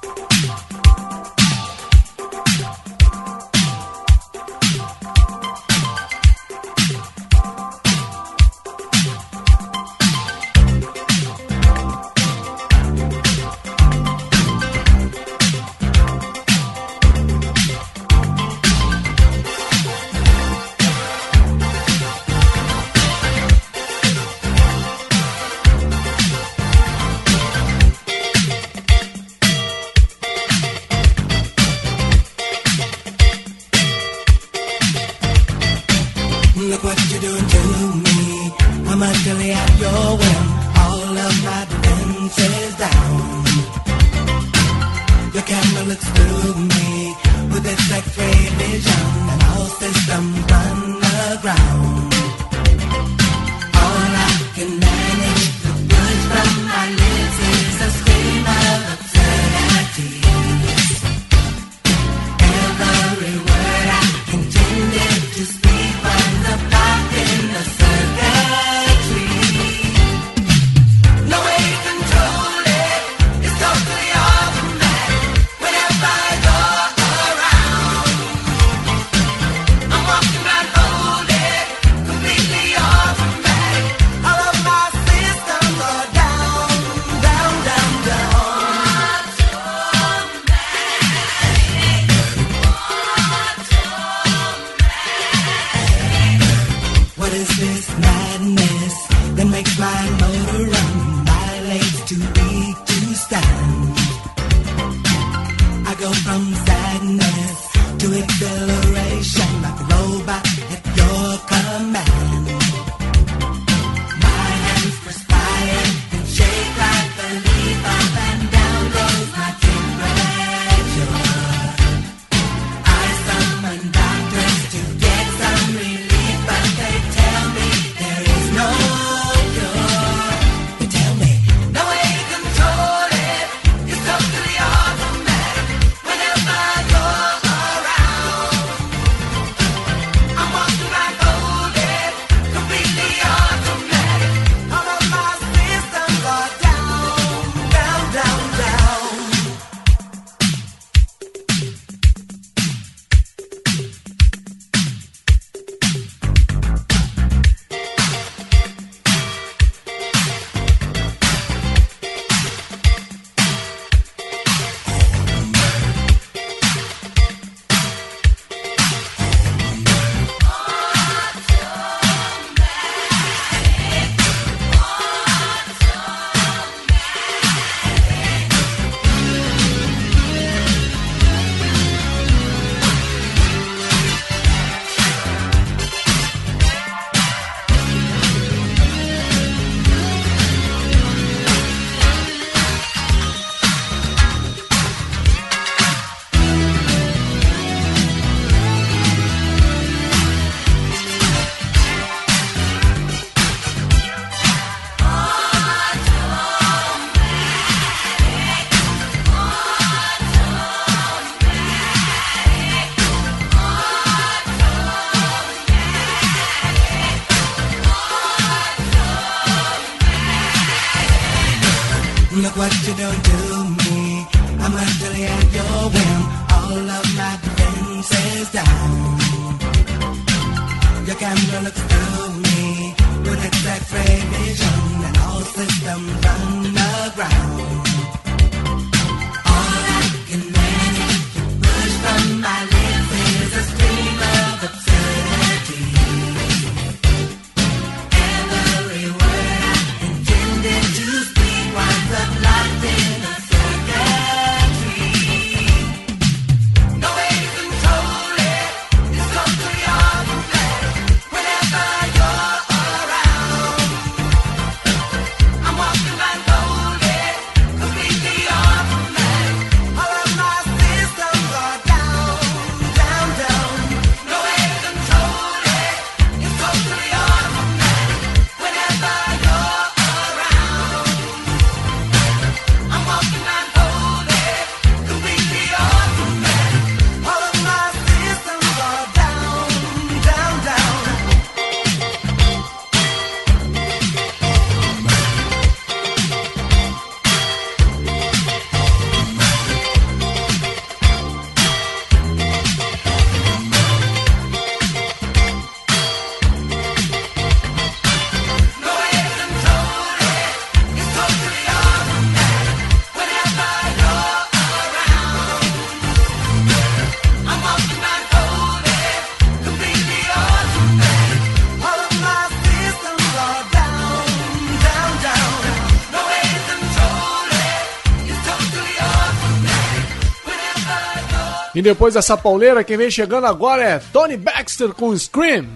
Depois dessa pauleira, quem vem chegando agora é Tony Baxter com Scream.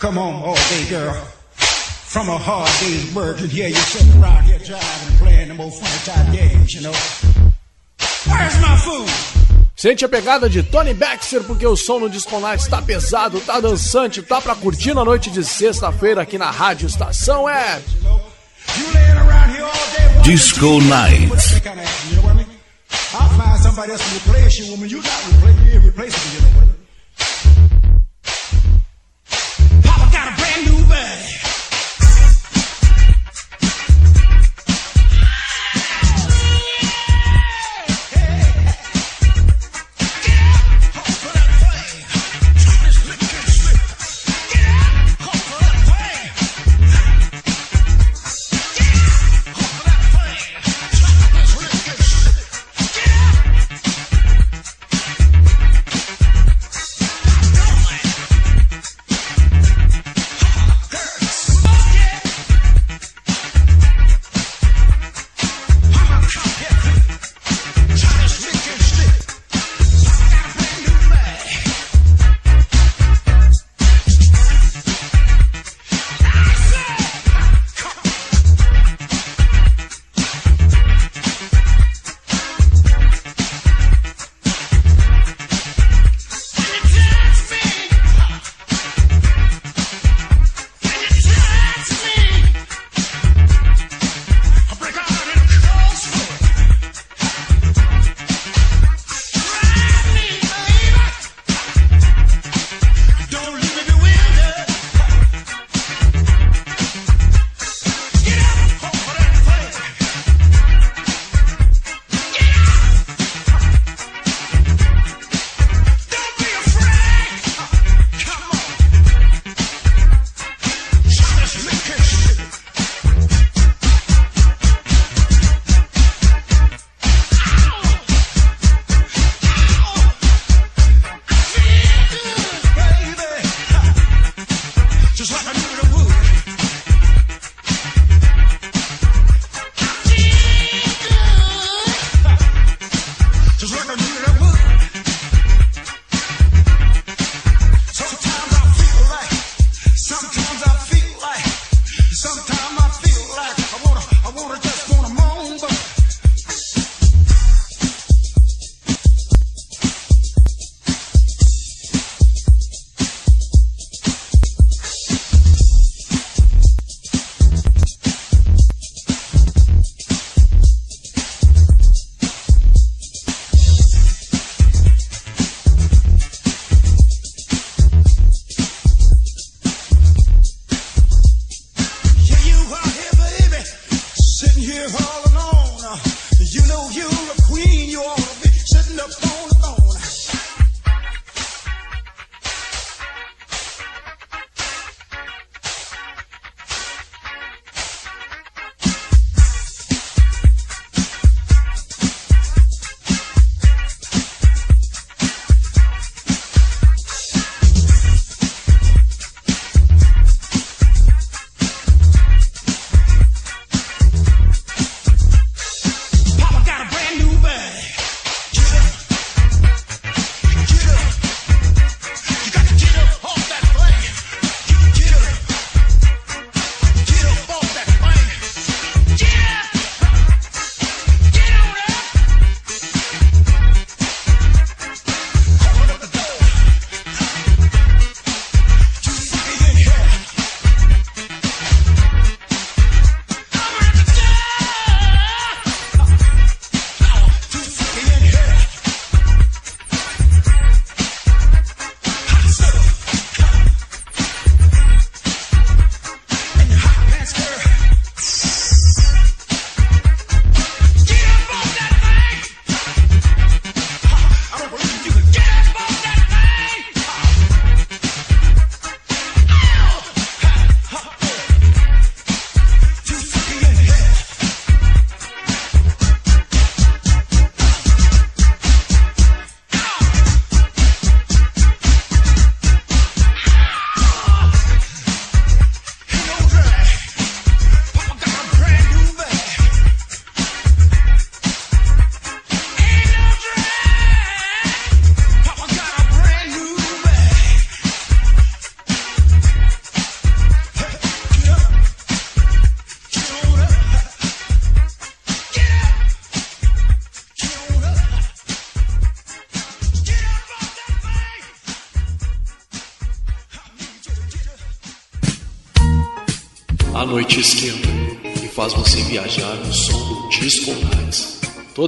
Come on, all day girl. From a hard day's work, and here you're sitting around here driving and playing them old funny type games, you know. Where's my food? Sente a pegada de Tony Baxter, porque o som no Disco Night tá pesado, tá dançante, tá pra curtir na noite de sexta-feira aqui na Rádio Estação é. Disco Night. Somebody else to replace you, woman. You not replace irreplaceable, you know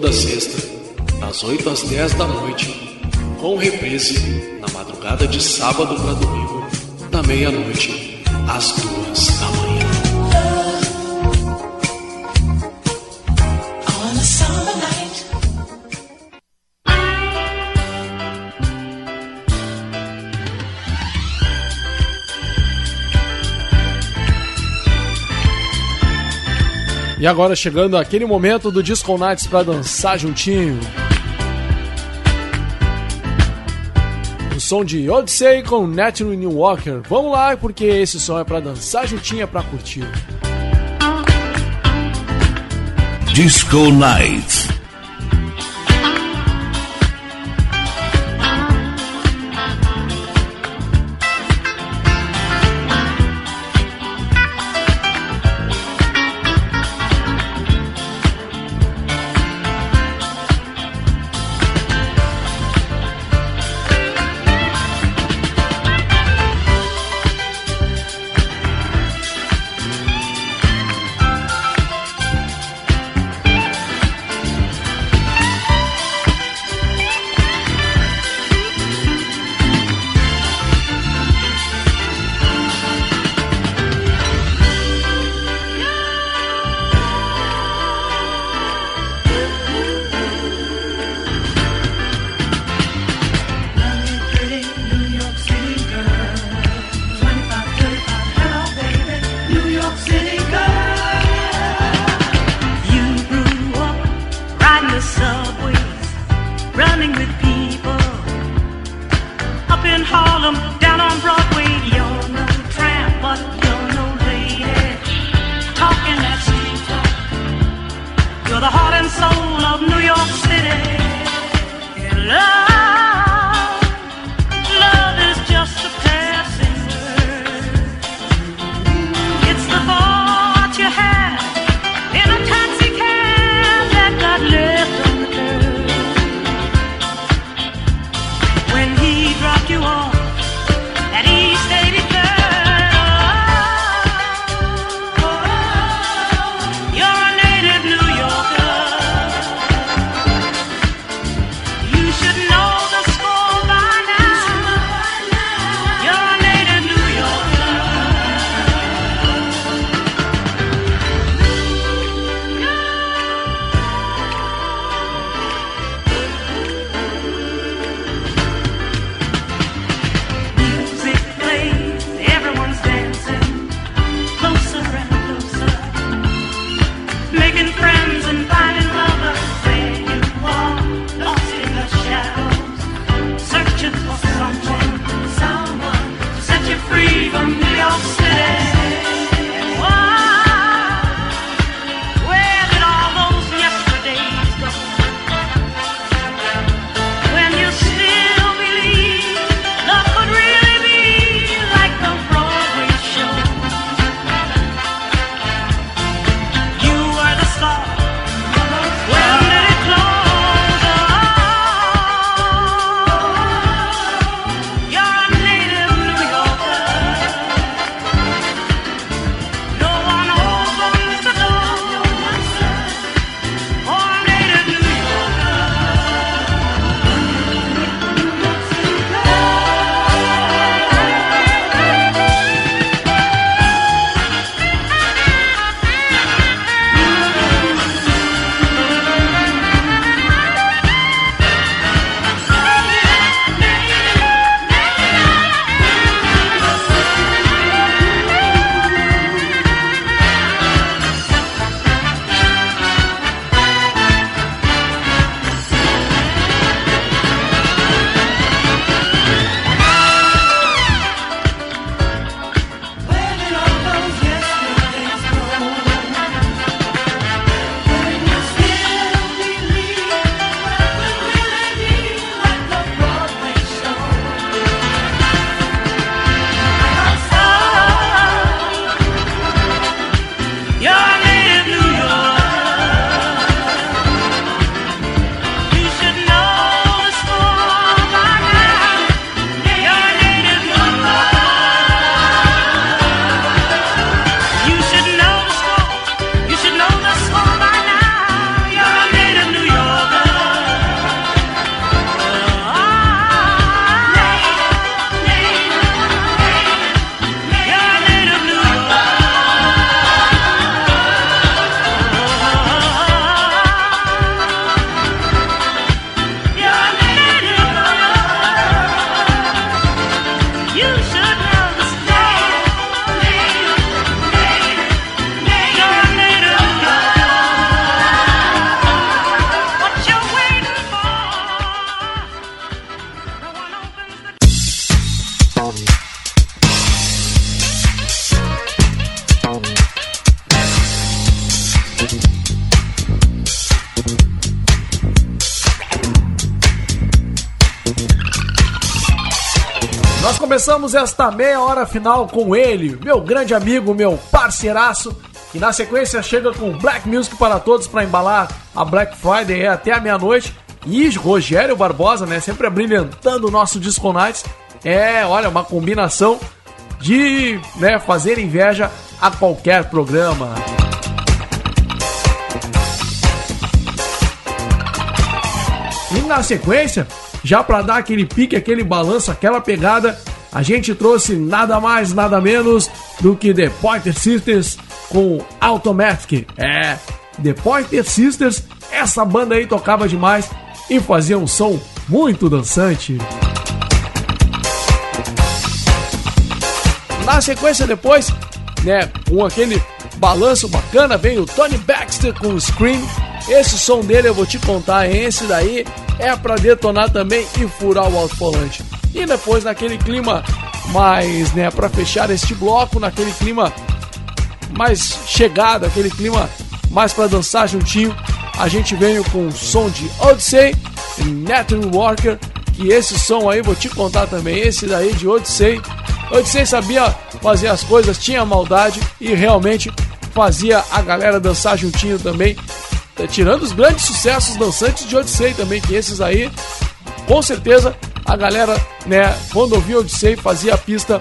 Toda sexta, das 8 às 10 da noite, com reprise na madrugada de sábado para domingo, da meia-noite às duas E agora chegando aquele momento do Disco Nights pra dançar juntinho. O som de Odyssey com Natural New Walker. Vamos lá, porque esse som é pra dançar juntinho, é pra curtir. Disco Night. Começamos esta meia hora final com ele, meu grande amigo, meu parceiraço, que na sequência chega com Black Music para todos para embalar a Black Friday até a meia-noite. E Rogério Barbosa, né, sempre brilhantando o nosso Disco Nights. É, olha, uma combinação de né, fazer inveja a qualquer programa. E na sequência, já para dar aquele pique, aquele balanço, aquela pegada, a gente trouxe nada mais, nada menos do que The Pointer Sisters com Automatic. É, The Pointer Sisters, essa banda aí tocava demais e fazia um som muito dançante. Na sequência depois, né, com aquele balanço bacana, vem o Tony Baxter com o Scream. Esse som dele eu vou te contar, esse daí é para detonar também e furar o alto-falante. E depois naquele clima mais, né, para fechar este bloco, naquele clima mais chegado, aquele clima mais para dançar juntinho, a gente veio com o som de Odyssey e Nathan Walker, que esse som aí vou te contar também, esse daí de Odyssey. Odyssey sabia fazer as coisas, tinha maldade e realmente fazia a galera dançar juntinho também, tirando os grandes sucessos dançantes de Odyssey também, que esses aí, com certeza, a galera, né, quando ouvia Odyssey, fazia a pista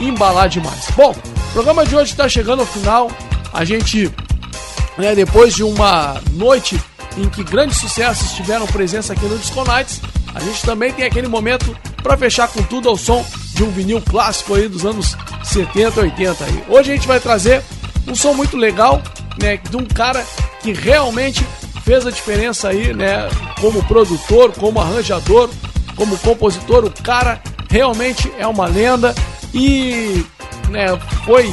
embalar demais. Bom, o programa de hoje está chegando ao final. A gente, né, depois de uma noite em que grandes sucessos tiveram presença aqui no Disco Nights, a gente também tem aquele momento para fechar com tudo ao som de um vinil clássico aí dos anos 70, 80 aí. Hoje a gente vai trazer um som muito legal, né, de um cara que realmente fez a diferença aí, né, como produtor, como arranjador, como compositor, o cara realmente é uma lenda e, né, foi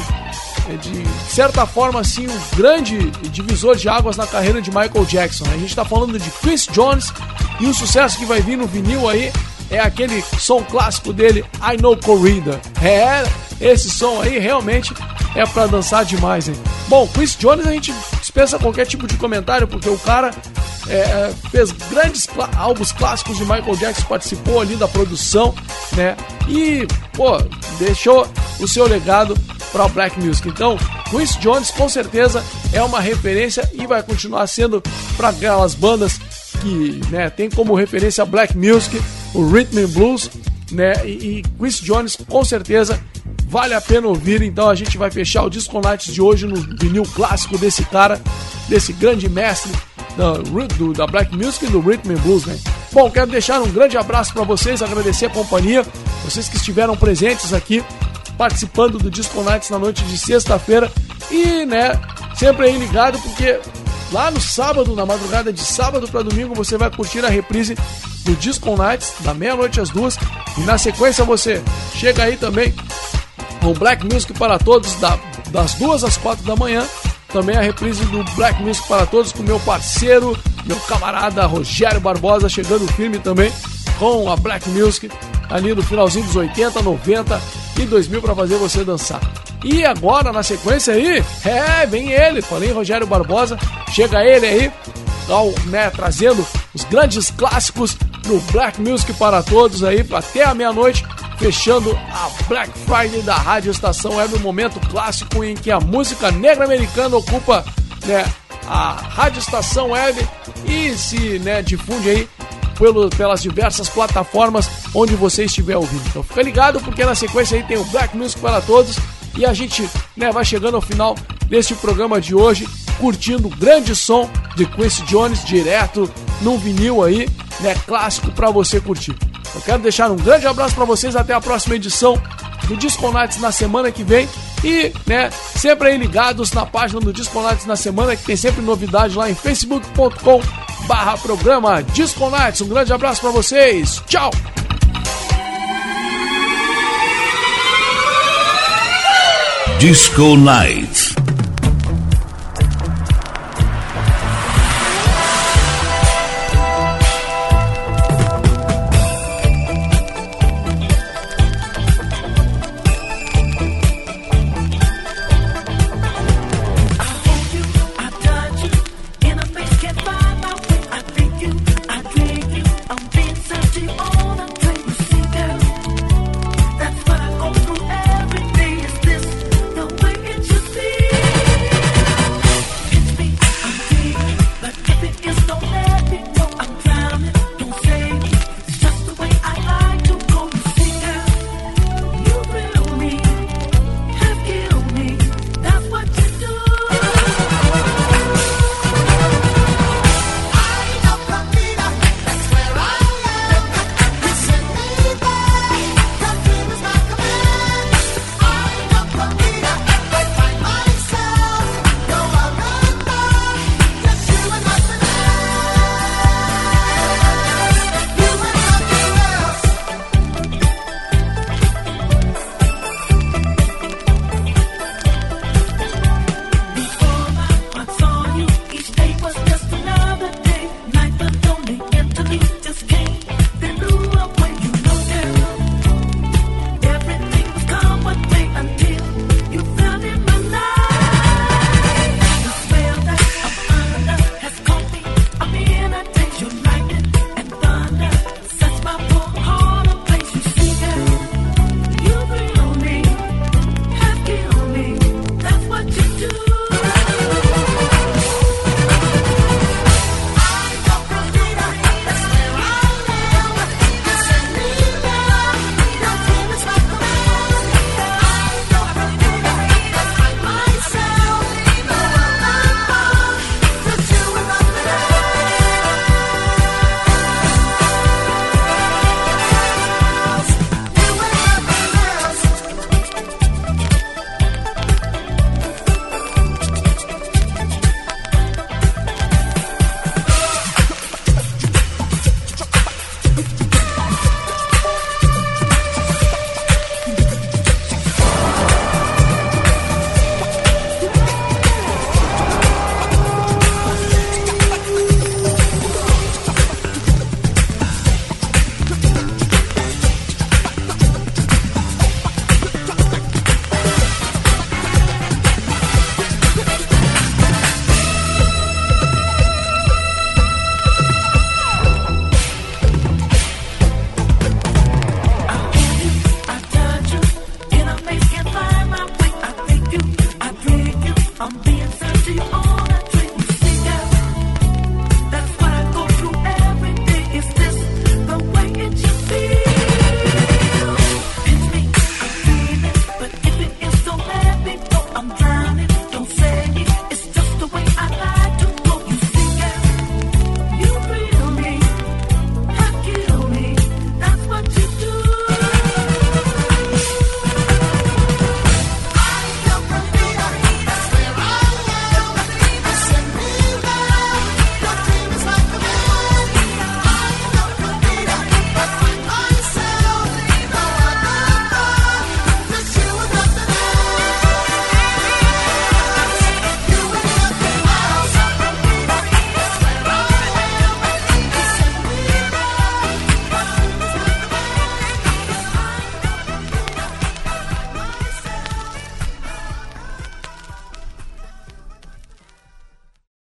de certa forma assim um grande divisor de águas na carreira de Michael Jackson. né? A gente está falando de Chris Jones e o sucesso que vai vir no vinil aí é aquele som clássico dele, I Know Corrida. É, esse som aí realmente é para dançar demais, hein? Bom, Chris Jones a gente dispensa qualquer tipo de comentário, porque o cara é, fez grandes álbuns clássicos de Michael Jackson, participou ali da produção, né? E, pô, deixou o seu legado para o Black Music. Então, Chris Jones com certeza é uma referência e vai continuar sendo para aquelas bandas que né, tem como referência Black Music, o Rhythm and Blues, né? E, e Chris Jones com certeza vale a pena ouvir. Então a gente vai fechar o Disco Nights de hoje no vinil clássico desse cara, desse grande mestre da, do- da Black Music e do Rhythm and Blues, né? Bom, quero deixar um grande abraço para vocês, agradecer a companhia, vocês que estiveram presentes aqui participando do Disco Nights na noite de sexta-feira e, né, sempre aí ligado porque lá no sábado, na madrugada de sábado para domingo, você vai curtir a reprise do Disco Nights da meia-noite às duas e na sequência você chega aí também com Black Music para todos da- das duas às quatro da manhã. Também a reprise do Black Music para todos com meu parceiro, meu camarada Rogério Barbosa chegando firme também com a Black Music ali no finalzinho dos 80, 90 e 2000 para fazer você dançar. E agora na sequência aí, é, vem ele, falei Rogério Barbosa, chega ele aí, ao, né, trazendo os grandes clássicos no Black Music para todos aí, até a meia-noite, fechando a Black Friday da Rádio Estação Web, um momento clássico em que a música negra americana ocupa né, a Rádio Estação Web e se né, difunde aí pelo, pelas diversas plataformas onde você estiver ouvindo. Então fica ligado porque na sequência aí tem o Black Music para todos e a gente né, vai chegando ao final deste programa de hoje, curtindo o grande som de Quincy Jones direto num vinil aí, né, clássico para você curtir. Eu quero deixar um grande abraço para vocês até a próxima edição do Disco Nights na semana que vem e, né, sempre aí ligados na página do Disco Nights na semana que tem sempre novidade lá em facebook.com barra programa Disco Nights. Um grande abraço para vocês. Tchau! Disco Nights.